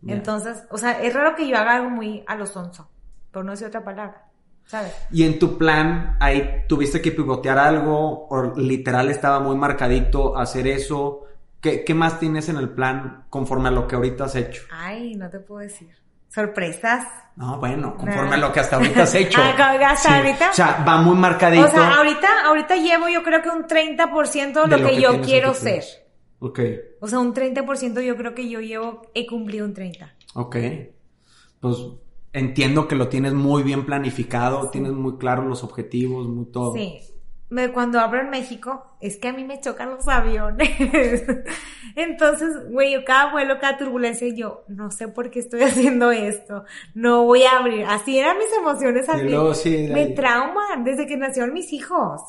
Ya. Entonces, o sea, es raro que yo haga algo muy a lo sonso, por no decir otra palabra, ¿sabes? Y en tu plan, ahí tuviste que pivotear algo, o literal estaba muy marcadito hacer eso. ¿Qué, qué más tienes en el plan conforme a lo que ahorita has hecho? Ay, no te puedo decir. Sorpresas. No, bueno, conforme Nah. a lo que hasta ahorita has hecho. Ah, ¿como que hasta ahorita? O sea, va muy marcadito. O sea, ahorita, ahorita llevo yo creo que un 30% de lo, De lo que, que yo quiero ser. Ok, O sea, un 30% yo creo que yo llevo, he cumplido un 30%. ok. Pues entiendo que lo tienes muy bien planificado, tienes muy claros los objetivos, muy todo. Sí. Me- cuando abro en México, es que a mí me chocan los aviones. Entonces, güey, yo cada vuelo, cada turbulencia, yo no sé por qué estoy haciendo esto. No voy a abrir. Así eran mis emociones al luego sí, Me ahí. trauman desde que nacieron mis hijos.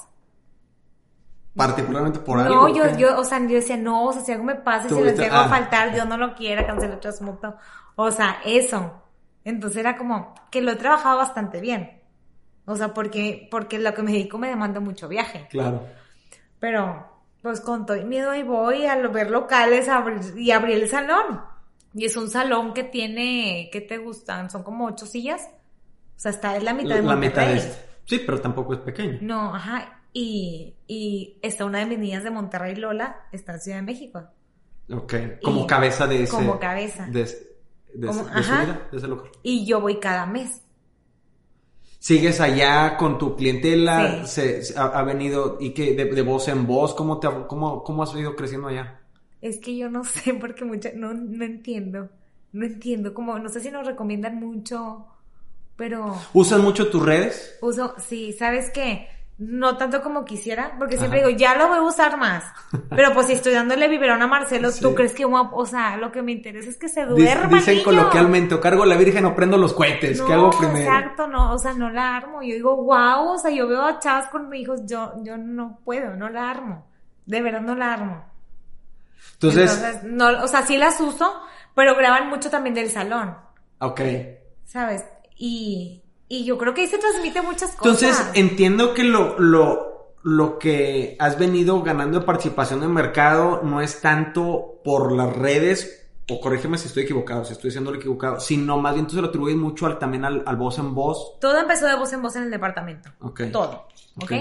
Particularmente por no, algo. yo, ¿qué? yo, o sea, yo decía, no, o sea, si algo me pasa, si Tuviste- llego a ah. faltar, Dios no lo quiera, cancelo el transmuto. O sea, eso. Entonces era como que lo he trabajado bastante bien. O sea, porque, porque lo que me dedico me demanda mucho viaje. Claro. Pero, pues con todo miedo ahí voy a ver locales a y abrí el salón. Y es un salón que tiene, ¿qué te gustan? Son como ocho sillas. O sea, está en la mitad La, de la mitad Monterrey. de este. Sí, pero tampoco es pequeño. No, ajá. Y, y está una de mis niñas de Monterrey, Lola, está en Ciudad de México. Ok. Como Y- cabeza de ese. como cabeza. De, Como- de su ajá. vida, de ese local. Y yo voy cada mes. ¿Sigues allá con tu clientela? Sí. Se, se- ha, ha venido y que de, de voz en voz, ¿cómo, te, cómo, ¿cómo has ido creciendo allá? Es que yo no sé porque mucha, no, no entiendo. No entiendo, como, no sé si nos recomiendan mucho, pero ¿Usas mucho tus redes? uso, sí, ¿sabes qué? No tanto como quisiera, porque siempre Ajá. digo, ya lo voy a usar más. Pero pues si estoy dándole biberón a Marcelo, ¿tú crees que, o sea, lo que me interesa es que se duerma Dicen niño? coloquialmente, o cargo a la virgen o prendo los cohetes. No, ¿Qué hago primero? exacto, no, o sea, no la armo. Yo digo, wow, o sea, yo veo a chavas con mis hijos, yo, yo no puedo, no la armo. De verdad no la armo. Entonces, no, o sea, sí las uso, pero graban mucho también del salón, ok. ¿sabes? Y, y yo creo que ahí se transmite muchas cosas. Entonces, entiendo que lo, lo, lo que has venido ganando de participación en mercado no es tanto por las redes, o corrígeme si estoy equivocado, si estoy diciendo lo equivocado, sino más bien tú se lo atribuyes mucho al, también al, al voz en voz. Todo empezó de voz en voz en el departamento. Ok. Todo. ¿Ok? Ok.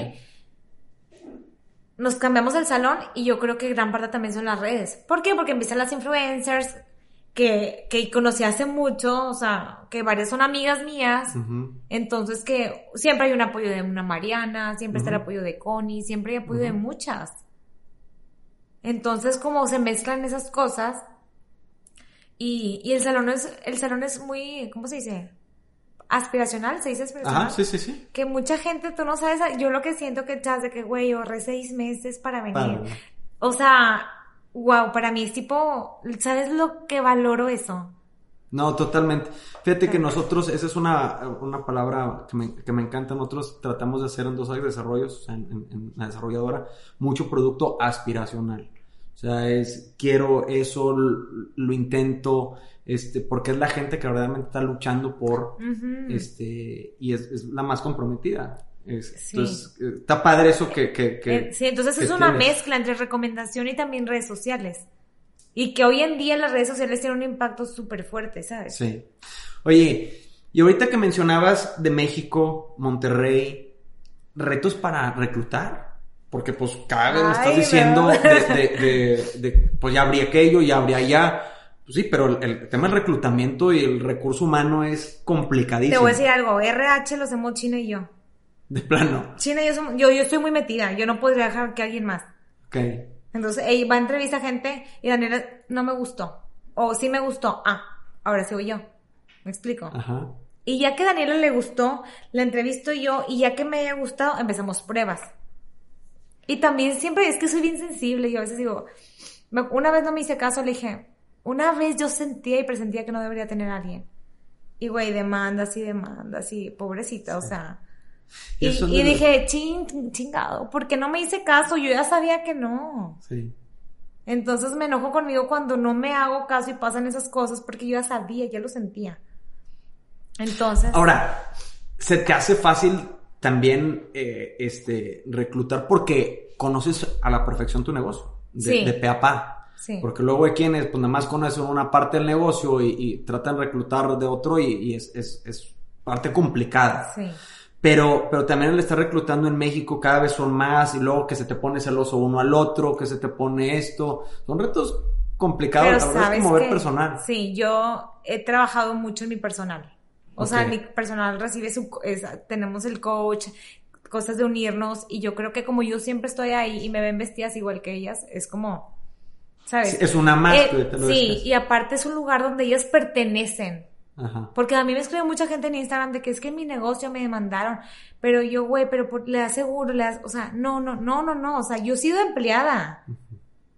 Nos cambiamos el salón y yo creo que gran parte también son las redes. ¿Por qué? Porque empiezan las influencers que, que conocí hace mucho, o sea, que varias son amigas mías. Entonces que siempre hay un apoyo de una Mariana, siempre está el apoyo de Connie, siempre hay apoyo de muchas. Entonces como se mezclan esas cosas y, y el salón es, el salón es muy, ¿cómo se dice? Aspiracional, se dice aspiracional. Ajá, sí, sí, sí. Que mucha gente, tú no sabes, yo lo que siento que chas de que, güey, ahorré seis meses para venir. O sea, wow, para mí es tipo, ¿sabes lo que valoro eso? No, totalmente. Fíjate que nosotros, esa es una, una palabra que me, que me encanta. Nosotros tratamos de hacer en dos desarrollos, o sea, en, en- en la desarrolladora, mucho producto aspiracional. O sea, es quiero eso, lo intento, este, porque es la gente que verdaderamente está luchando por, este, y es, es la más comprometida. Es- Sí. Entonces, eh, está padre eso que, que, que- Eh, sí, entonces que es una tienes. mezcla entre recomendación y también redes sociales. Y que hoy en día las redes sociales tienen un impacto súper fuerte, ¿sabes? Sí. Oye, y ahorita que mencionabas de México, Monterrey, retos para reclutar, porque pues cada vez me estás diciendo de, de- de- de, pues ya habría aquello, ya habría allá. Pues sí, pero el, el tema del reclutamiento y el recurso humano es complicadísimo. Te voy a decir algo, RH lo hacemos China y yo. De plano. China yo yo, yo estoy muy metida, yo no podría dejar que alguien más. Ok. Entonces, ella va a entrevista a gente y Daniela no me gustó. O sí me gustó. Ah, ahora sí voy yo. ¿Me explico? Ajá. Y ya que a Daniela le gustó, la entrevisto yo y ya que me haya gustado, empezamos pruebas. Y también siempre es que soy bien sensible. Yo a veces digo, me- una vez no me hice caso, le dije, una vez yo sentía y presentía que no debería tener a alguien. Y güey, demandas y demandas y pobrecita, o sea. Y dije, ching, chingado, porque no me hice caso, yo ya sabía que no. Sí. Entonces me enojo conmigo cuando no me hago caso y pasan esas cosas porque yo ya sabía, ya lo sentía. Entonces, Ahora, se te hace fácil también eh, este, reclutar porque conoces a la perfección tu negocio, de, Sí. de pe a pa. sí. Porque luego hay quienes, pues nada más conocen una parte del negocio y, y tratan de reclutar de otro y, y es, es, es parte complicada. Sí. Pero, pero también el estar reclutando en México cada vez son más y luego que se te pone celoso uno al otro, que se te pone esto. Son retos complicados, Pero la verdad es sabes ver que- personal. Sí, yo he trabajado mucho en mi personal. O sea, mi personal recibe su... es- tenemos el coach, cosas de unirnos y yo creo que como yo siempre estoy ahí y me ven vestidas igual que ellas, es como... ¿Sabes? Sí, es una más Eh, sí, y aparte es un lugar donde ellas pertenecen. Ajá. Porque a mí me escribe mucha gente en Instagram de que es que en mi negocio me demandaron. Pero yo, güey, pero por- le aseguro, le das, o sea, no, no, no, no, no. O sea, yo he sido empleada.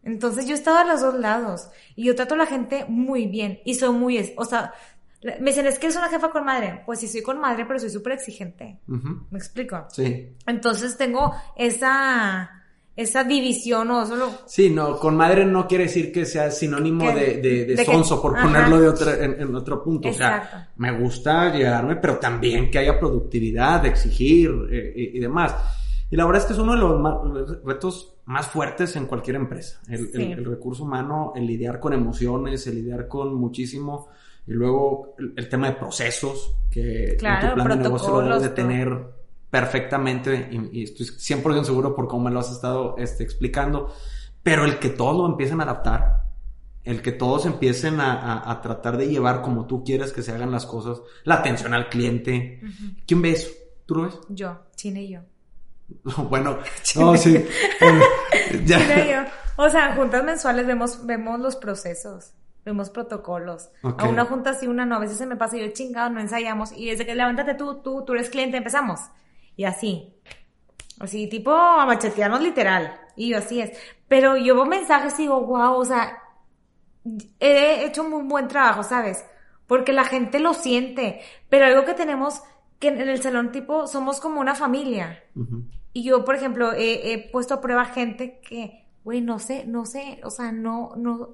Entonces yo he estado a los dos lados. Y yo trato a la gente muy bien. Y soy muy, o sea, me dicen, es que eres una jefa con madre. Pues sí, soy con madre, pero soy súper exigente. Ujú. ¿Me explico? Sí. Entonces tengo esa, esa división o solo, Sí, no, con madre no quiere decir que sea sinónimo Que- de, de, de de que- sonso, por ajá. ponerlo de otra, en, en otro punto. O Exacto. sea, me gusta llegarme, pero también que haya productividad, exigir eh, y, y demás. Y la verdad es que es uno de los retos más fuertes en cualquier empresa. El, Sí. el- el recurso humano, el lidiar con emociones, el lidiar con muchísimo. Y luego el, el tema de procesos, que Claro, en tu plan de negocio lo debes de tener perfectamente y, y estoy 100% seguro por cómo me lo has estado este, explicando, pero el que todos lo empiecen a adaptar, el que todos empiecen a, a- a tratar de llevar como tú quieres que se hagan las cosas, la atención al cliente. ¿Quién ve eso? ¿Tú lo ves? yo, China y yo. bueno, no, sí. bueno, ya. China y yo. O sea, juntas mensuales vemos, vemos los procesos, vemos protocolos. Ok. A una junta sí, una no. A veces se me pasa y yo chingado, no ensayamos. Y desde que levántate tú, tú, tú eres cliente, empezamos. Y así. Así, tipo a machetearnos literal. Y yo así es. Pero yo veo mensajes y digo, wow, o sea, he hecho un muy buen trabajo, ¿sabes? Porque la gente lo siente. Pero algo que tenemos que en el salón tipo somos como una familia. Y yo, por ejemplo, he, he puesto a prueba gente que, güey, no sé, no sé, o sea, no, no,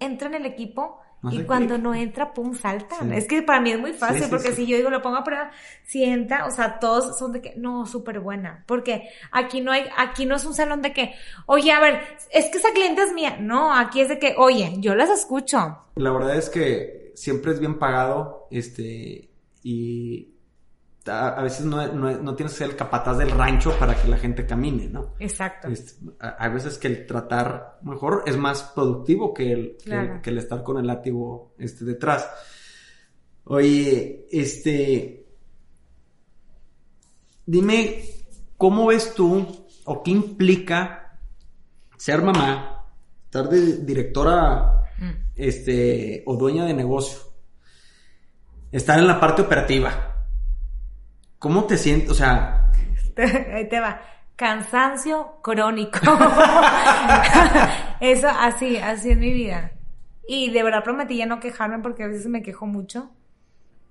entra en el equipo No y cuando clic. no entra, pum, saltan. Sí. Es que para mí es muy fácil, Sí, sí, porque si yo digo, lo pongo a prueba, si entra, o sea, todos son de que, no, súper buena. Porque aquí no hay, aquí no es un salón de que, oye, a ver, es que esa cliente es mía. No, aquí es de que, oye, yo las escucho. La verdad es que siempre es bien pagado, este, y a, a veces no, no, no tienes que ser el capataz del rancho para que la gente camine, ¿no? Exacto. Este, a, hay veces que el tratar mejor es más productivo que el, que- Claro. que, el estar con el látigo este, detrás. Oye, este, dime, ¿cómo ves tú o qué implica ser mamá, estar de directora Mm. este, o dueña de negocio, estar en la parte operativa? ¿Cómo te sientes? O sea, Ahí te va. Cansancio crónico. Eso, así, así es mi vida. Y de verdad prometí ya no quejarme porque a veces me quejo mucho.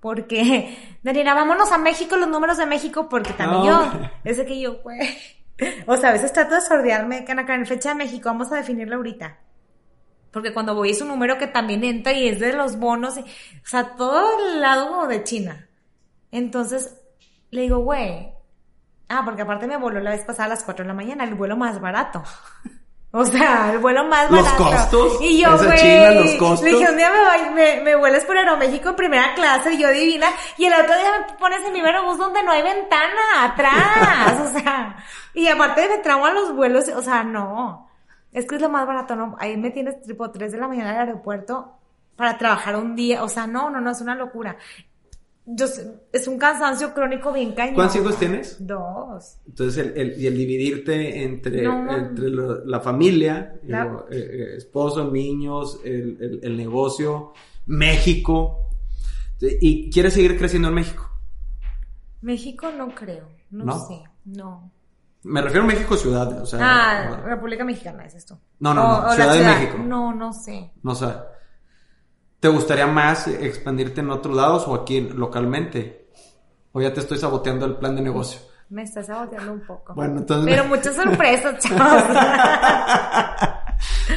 Porque, Daniela, vámonos a México, los números de México, porque también No. yo, es de que yo, güey. O sea, a veces trato de sordearme, que en fecha de México, vamos a definirlo ahorita. Porque cuando voy es un número que también entra y es de los bonos, y- o sea, todo el lado de China. Entonces, le digo, güey, ah, porque aparte me voló la vez pasada a las 4 de la mañana, el vuelo más barato. O sea, el vuelo más Los barato. costos, Y yo, güey, los costos. le dije, un día me, voy- me, me por Aeroméxico en primera clase, y yo divina, y el otro día me pones en mi bus donde no hay ventana, atrás, o sea, y aparte me tramo a los vuelos, o sea, no. Es que es lo más barato, ¿no? Ahí me tienes tipo 3 de la mañana al aeropuerto para trabajar un día, o sea, no, no, no, es una locura. Yo, sé- es un cansancio crónico bien cañón. ¿cuántos hijos tienes? Dos. Entonces, el, el- y el dividirte entre, No. entre lo- la familia, eh, eh, esposo, niños, el, el- negocio, México, y quieres seguir creciendo en México. México no creo, no, ¿No? sé, no. Me refiero a México ciudad, o sea, Ah, no, República Mexicana es esto. No, no, no, o Ciudad de México. No, no sé. no sé. ¿Te gustaría más expandirte en otros lados o aquí en- localmente? O ya te estoy saboteando el plan de negocio. Me estás saboteando un poco. Bueno, entonces- Pero muchas sorpresas, chavos.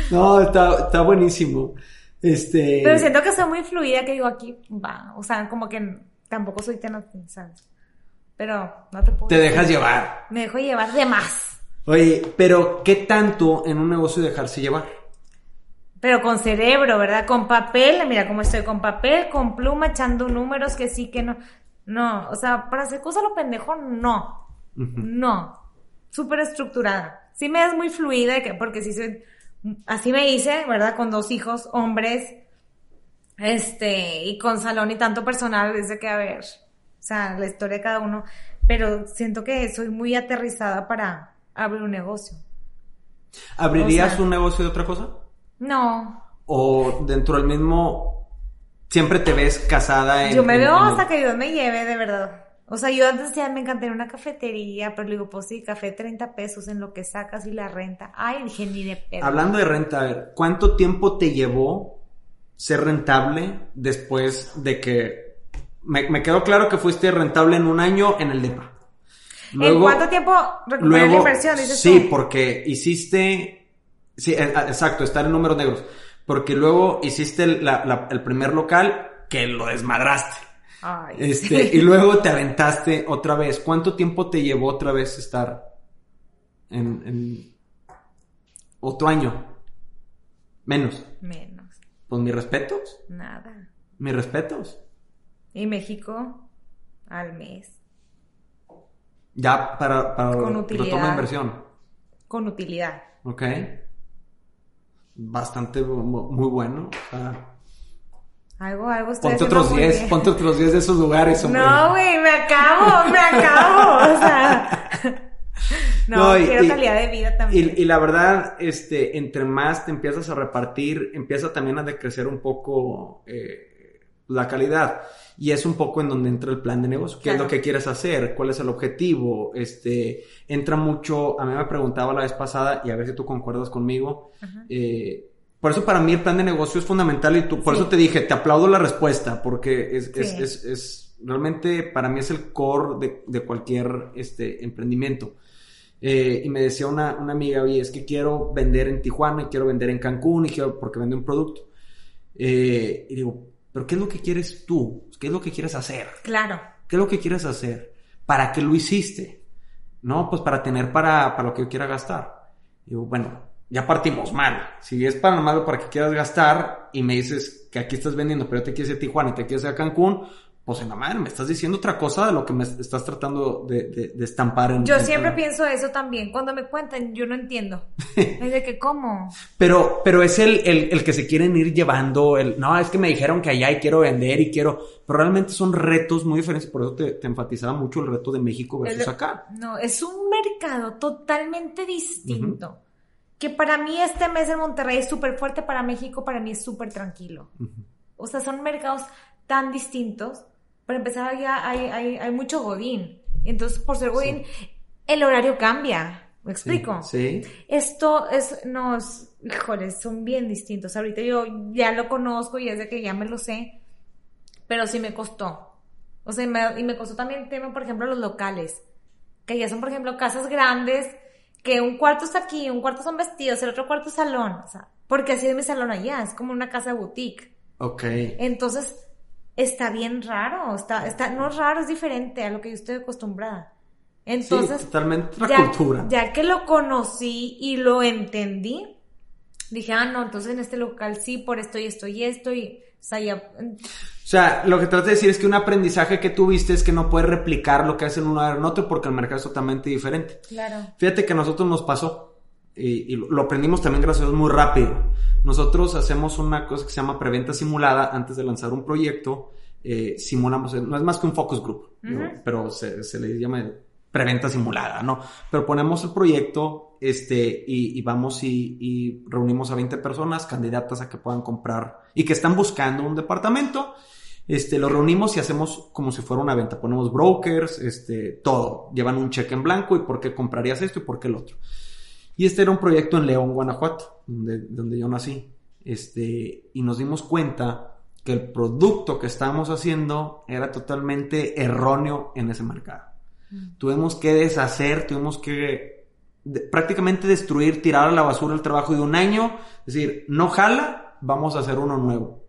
No, está, está buenísimo. Este. Pero siento que soy muy fluida, que digo aquí, va. O sea, como que tampoco soy tan ¿sabes? Pero no te puedo Te decir. dejas llevar. Me dejo llevar de más. Oye, pero ¿qué tanto en un negocio dejarse llevar? Pero con cerebro, ¿verdad? Con papel, mira cómo estoy, con papel, con pluma, echando números que sí, que no. No, o sea, para hacer cosas lo pendejo, no. No. Súper estructurada. Sí me es muy fluida, porque sí soy, así me hice, ¿verdad? Con dos hijos, hombres, este, y con salón y tanto personal, desde que, a ver, o sea, la historia de cada uno. Pero siento que soy muy aterrizada para abrir un negocio. ¿Abrirías O sea- un negocio de otra cosa? No, ¿O dentro del mismo siempre te ves casada en... Yo me en- veo en- hasta que Dios me lleve, de verdad. O sea, yo antes decía, me encantaría una cafetería, pero le digo, pues sí, café 30 pesos en lo que sacas y la renta. Ay, dije, ni de pedo. Hablando de renta, a ver, ¿cuánto tiempo te llevó ser rentable después de que... Me, me quedó claro que fuiste rentable en un año en el DEPA. ¿En cuánto tiempo recuperar la inversión? Dices sí, tú? porque hiciste, sí, eh, ah, exacto, estar en números negros, porque luego hiciste el, la- la- el primer local que lo desmadraste, Ay, este, y luego te aventaste otra vez. ¿Cuánto tiempo te llevó otra vez estar en, en otro año? Menos. Menos, Pues mis respetos, nada. mis respetos. Y México, al mes, Ya para, para Con utilidad. retoma inversión. con utilidad. Ok. Bastante mu- muy bueno. o sea, Algo, algo estoy ponte otros muy 10, bien. ponte otros 10 de esos lugares, hombre. No, güey, me acabo, me acabo, o sea. No, No, y- quiero y- calidad de vida también. Y, y la verdad, este, entre más te empiezas a repartir, empieza también a decrecer un poco eh, la calidad. Y es un poco en donde entra el plan de negocio. ¿Qué es lo que quieres hacer? ¿Cuál es el objetivo? Este, entra mucho, a mí me preguntaba la vez pasada, y a ver si tú concuerdas conmigo, eh, por eso para mí el plan de negocio es fundamental y tú, por Sí. eso te dije, te aplaudo la respuesta, porque es, es, es- realmente para mí es el core de, de cualquier este, emprendimiento. Eh, y me decía una, una amiga, oye, es que quiero vender en Tijuana y quiero vender en Cancún y quiero, porque vende un producto. Eh, y digo, pero ¿qué es lo que quieres tú? ¿Qué es lo que quieres hacer? Claro. ¿Qué es lo que quieres hacer? ¿Para qué lo hiciste? No, pues para tener para, para lo que yo quiera gastar. Digo, bueno, ya partimos mal. Si es para malo para que quieras gastar y me dices que aquí estás vendiendo, pero yo te quieres ir a Tijuana y te quieres ir a Cancún, pues en la madre, me estás diciendo otra cosa de lo que me estás tratando de, de, de estampar en Yo en- siempre pienso eso también. Cuando me cuentan, yo no entiendo. Es de que, ¿cómo? Pero, pero es el, el, el que se quieren ir llevando, el, no, es que me dijeron que allá y quiero vender y quiero, pero realmente son retos muy diferentes, por eso te, te enfatizaba mucho el reto de México versus acá. No, es un mercado totalmente distinto. Que para mí este mes en Monterrey es súper fuerte, para México para mí es súper tranquilo. O sea, son mercados tan distintos. Para empezar, allá hay, hay, hay mucho godín. Entonces, por ser godín, el horario cambia. ¿Me explico? Sí. Esto es, no, es- híjole, son bien distintos. Ahorita yo ya lo conozco y es de que ya me lo sé, pero sí me costó. O sea, y me, y me costó también el tema, por ejemplo, los locales, que ya son, por ejemplo, casas grandes, que un cuarto está aquí, un cuarto son vestidos, el otro cuarto es salón, o sea, porque así es mi salón allá, es como una casa boutique. Ok. Entonces, está bien raro, está, está, no es raro, es diferente a lo que yo estoy acostumbrada. Entonces, sí, totalmente otra ya, cultura. ya que lo conocí y lo entendí, dije, ah, no, entonces en este local sí, por esto y esto y esto, y, o sea, ya, O sea, lo que tratas de decir es que un aprendizaje que tuviste es que no puedes replicar lo que hacen uno en otro porque el mercado es totalmente diferente. claro. Fíjate que a nosotros nos pasó y, y lo aprendimos también gracias a Dios muy rápido. Nosotros hacemos una cosa que se llama preventa simulada antes de lanzar un proyecto. eh, simulamos, eh, no es más que un focus group, pero se, se le llama preventa simulada, ¿no? Pero ponemos el proyecto este, y, y vamos y, y reunimos a 20 personas, candidatas a que puedan comprar y que están buscando un departamento. Este, lo reunimos y hacemos como si fuera una venta. Ponemos brokers, este, todo. Llevan un cheque en blanco y por qué comprarías esto y por qué el otro. Y este era un proyecto en León, Guanajuato, donde, donde yo nací. Este, y nos dimos cuenta que el producto que estábamos haciendo era totalmente erróneo en ese mercado. Tuvimos que deshacer, tuvimos que de- prácticamente destruir, tirar a la basura el trabajo de un año. Es decir, no jala, vamos a hacer uno nuevo.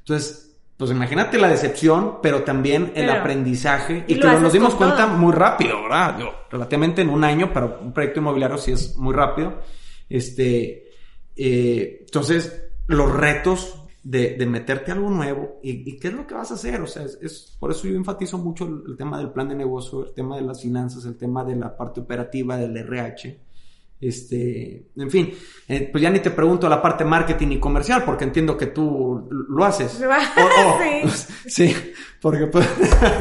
Entonces, pues imagínate la decepción, pero también el Pero- aprendizaje. y Y, lo que nos dimos cuenta todo. muy rápido, ¿verdad? Digo, relativamente en un año, pero un proyecto inmobiliario sí es muy rápido. Este, eh, entonces, los retos de, de meterte algo nuevo y, y qué es lo que vas a hacer. O sea, es, es- por eso yo enfatizo mucho el, el tema del plan de negocio, el tema de las finanzas, el tema de la parte operativa del RH. Este, en fin, eh, pues ya ni te pregunto la parte marketing y comercial, porque entiendo que tú lo haces. Sí. sí, porque pues,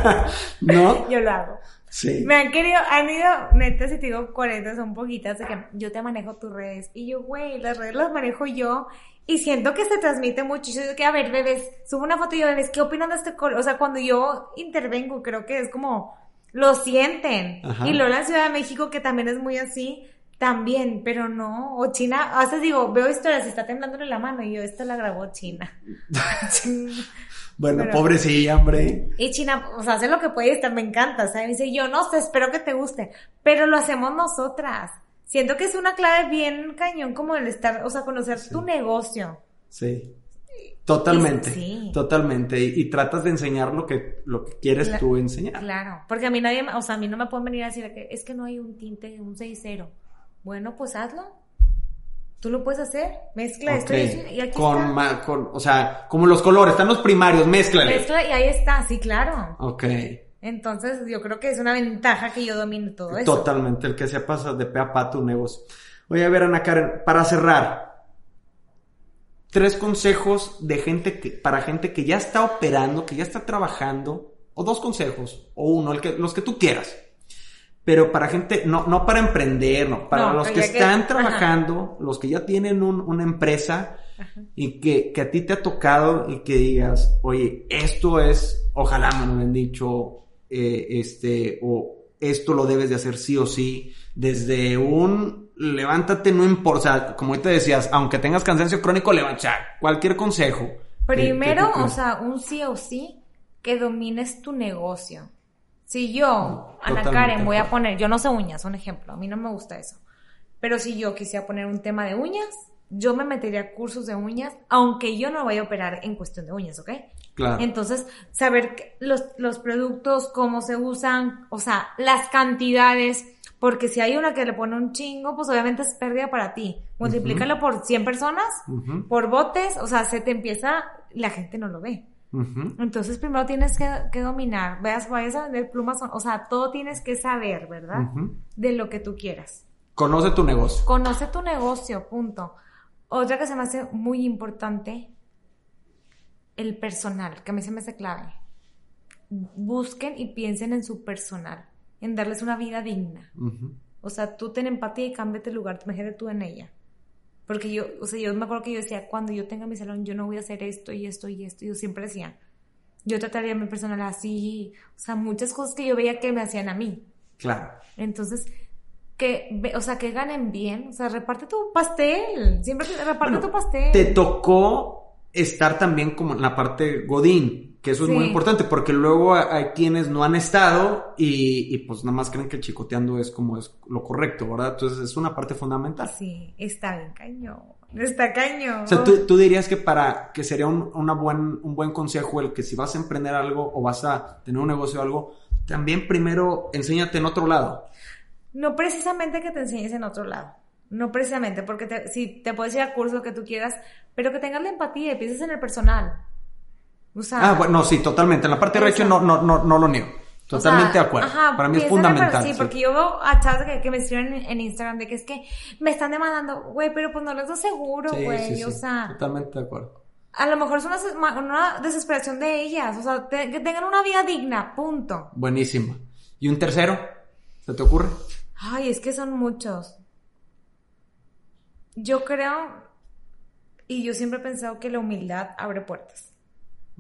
¿no? Yo lo hago. Sí. Me han querido, han ido, neta, si te digo 40, son poquitas, de que yo te manejo tus redes. Y yo, güey, las redes las manejo yo. Y siento que se transmite mucho. Yo digo que, a ver, bebés, subo una foto y yo, bebés, ¿qué opinan de este color? O sea, cuando yo intervengo, creo que es como, lo sienten. Ajá. Y luego la Ciudad de México, que también es muy así, también, pero no. O China, a veces digo, veo historias está temblándole la mano y yo, esta la grabó China. Bueno, Pero- pobrecilla, hombre. Y China, o sea, hace lo que puede y está, me encanta, o sea, dice, yo no sé, espero que te guste, pero lo hacemos nosotras. Siento que es una clave bien cañón como el estar, o sea, conocer Sí. tu negocio. Sí. Totalmente. Sí. Totalmente. Y, y tratas de enseñar lo que, lo que quieres tú enseñar. Claro, porque a mí nadie, o sea, a mí no me pueden venir a decir que es que no hay un tinte, un 6-0. Bueno, pues hazlo. Tú lo puedes hacer. Mezcla esto y, Ok. esto, y aquí con, está. ma- con- o sea, como los colores, están los primarios, mézclale. Mezcla y ahí está, sí, claro. Ok. Entonces, yo creo que es una ventaja que yo domine todo eso. Totalmente, el que se pasa de pe a pa tu negocio. Oye, a ver, Ana Karen, para cerrar, tres consejos de gente que, para gente que ya está operando, que ya está trabajando, o dos consejos, o uno, el que, los que tú quieras. Pero para gente, no, no para emprender, no, para No, los que que- están ajá. trabajando, los que ya tienen un- una empresa Ajá. y que, que a ti te ha tocado y que digas, oye, esto es, ojalá me lo han dicho, eh, este, o esto lo debes de hacer sí o sí, desde un levántate, no importa, o sea, como ahorita decías, aunque tengas cansancio crónico, levanta, cualquier consejo. Primero, que- o sea, un sí o sí, que domines tu negocio. Si yo, Ana Totalmente Karen, de voy a poner, yo no sé uñas, un ejemplo, a mí no me gusta eso. Pero si yo quisiera poner un tema de uñas, yo me metería a cursos de uñas, aunque yo no vaya a operar en cuestión de uñas, ¿ok? Claro. Entonces, saber los, los productos, cómo se usan, o sea, las cantidades, porque si hay una que le pone un chingo, pues obviamente es pérdida para ti. Multiplícalo por 100 personas, por botes, o sea, se te empieza, la gente no lo ve. Entonces, primero tienes que, que dominar, veas, vayas a vender plumas, o sea, todo tienes que saber, ¿verdad? De lo que tú quieras. Conoce tu negocio. Conoce tu negocio, punto. Otra que se me hace muy importante, el personal, que a mí se me hace clave. Busquen y piensen en su personal, en darles una vida digna. O sea, tú ten empatía y cámbiate el lugar, imagínate tú en ella. Porque yo, o sea, yo me acuerdo que yo decía, cuando yo tenga mi salón, yo no voy a hacer esto y esto y esto. Yo siempre decía, yo trataría a mi personal así. O sea, muchas cosas que yo veía que me hacían a mí. Claro. Entonces, que, o sea, que ganen bien. O sea, reparte tu pastel. Siempre reparte Bueno, tu pastel. Te tocó estar también como en la parte Godín, que eso es muy importante, porque luego hay quienes no han estado y, y pues nada más creen que chicoteando es como es lo correcto, ¿verdad? Entonces es una parte fundamental. Sí, está bien cañón. Está cañón. O sea, tú, tú dirías que para que sería un, una buen, un buen consejo el que si vas a emprender algo o vas a tener un negocio o algo, también primero enséñate en otro lado. No precisamente que te enseñes en otro lado. No precisamente, porque te, si te puedes ir a curso lo que tú quieras, pero que tengas la empatía y pienses en el personal. O sea, Ah, bueno, no, sí, totalmente. En la parte de no, no, no, no lo niego. o Totalmente sea, de acuerdo. ajá, Para mí es fundamental. Sí, sí. porque yo veo a chavos que, que me escriben en, en Instagram de que es que me están demandando, güey, pero pues no les doy seguro, Sí, güey. sí, sí, O sea, Totalmente de acuerdo. a lo mejor es una, desesperación de ellas. O sea, te- que tengan una vida digna, punto. Buenísimo. ¿Y un tercero? ¿Se te ocurre? Ay, es que son muchos. Yo creo, y yo siempre he pensado que la humildad abre puertas.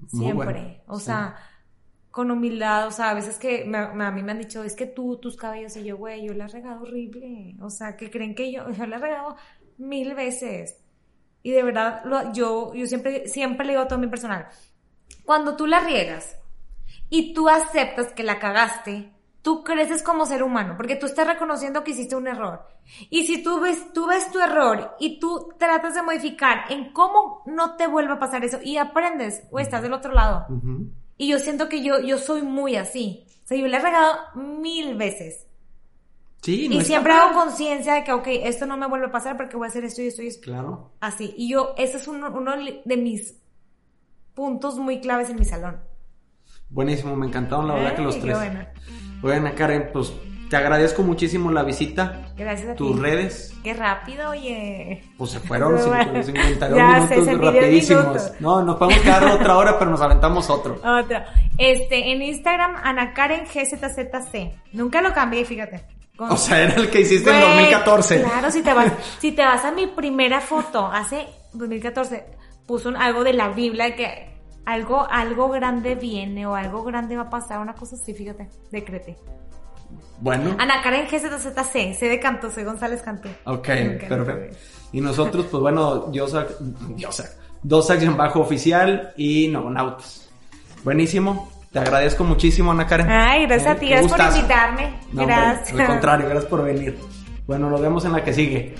Siempre. bueno, O sí. sea, con humildad, o sea, a veces que me- a mí me han dicho, es que tú, tus cabellos, y yo, güey, yo la he regado horrible. O sea, que creen que yo, yo la he regado mil veces. Y de verdad, lo- yo, yo siempre, siempre le digo a todo mi personal, cuando tú la riegas y tú aceptas que la cagaste, tú creces como ser humano, porque tú estás reconociendo que hiciste un error. Y si tú ves, tú ves tu error y tú tratas de modificar en cómo no te vuelva a pasar eso y aprendes, o estás del otro lado. Y yo siento que yo, yo soy muy así. O sea, yo le he regado mil veces. Sí, no y siempre hago conciencia de que, ok, esto no me vuelve a pasar porque voy a hacer esto y esto y esto. Claro. Así. Y yo, ese es uno, uno de mis puntos muy claves en mi salón. Buenísimo, me encantaron la verdad que los qué tres. bueno. Bueno, Karen, pues te agradezco muchísimo la visita. Gracias a Tus ti. redes, Qué rápido, oye. pues se fueron Pero cinco- bueno, 51 ya minutos rapidísimos. minutos. No, nos podemos quedar otra hora, pero nos aventamos otro. Otra. Este, en Instagram, Ana Karen GZZC. Nunca lo cambié, fíjate. Con- O sea, era el que hiciste en Güey, 2014. Claro, si te vas, si te vas a mi primera foto, hace 2014, puso un- algo de la Biblia que algo, algo grande viene o algo grande va a pasar, una cosa así, fíjate, decrete. Bueno, Ana Karen GZZC, C de Canto, C González Cantú. ok, perfecto. Y nosotros, pues bueno, yo yo dos en bajo oficial y no, nautas. Buenísimo. Te agradezco muchísimo, Ana Karen. Ay, gracias a Eh, ti, gracias por invitarme. No, hombre, gracias. al contrario, gracias por venir. Bueno, nos vemos en la que sigue.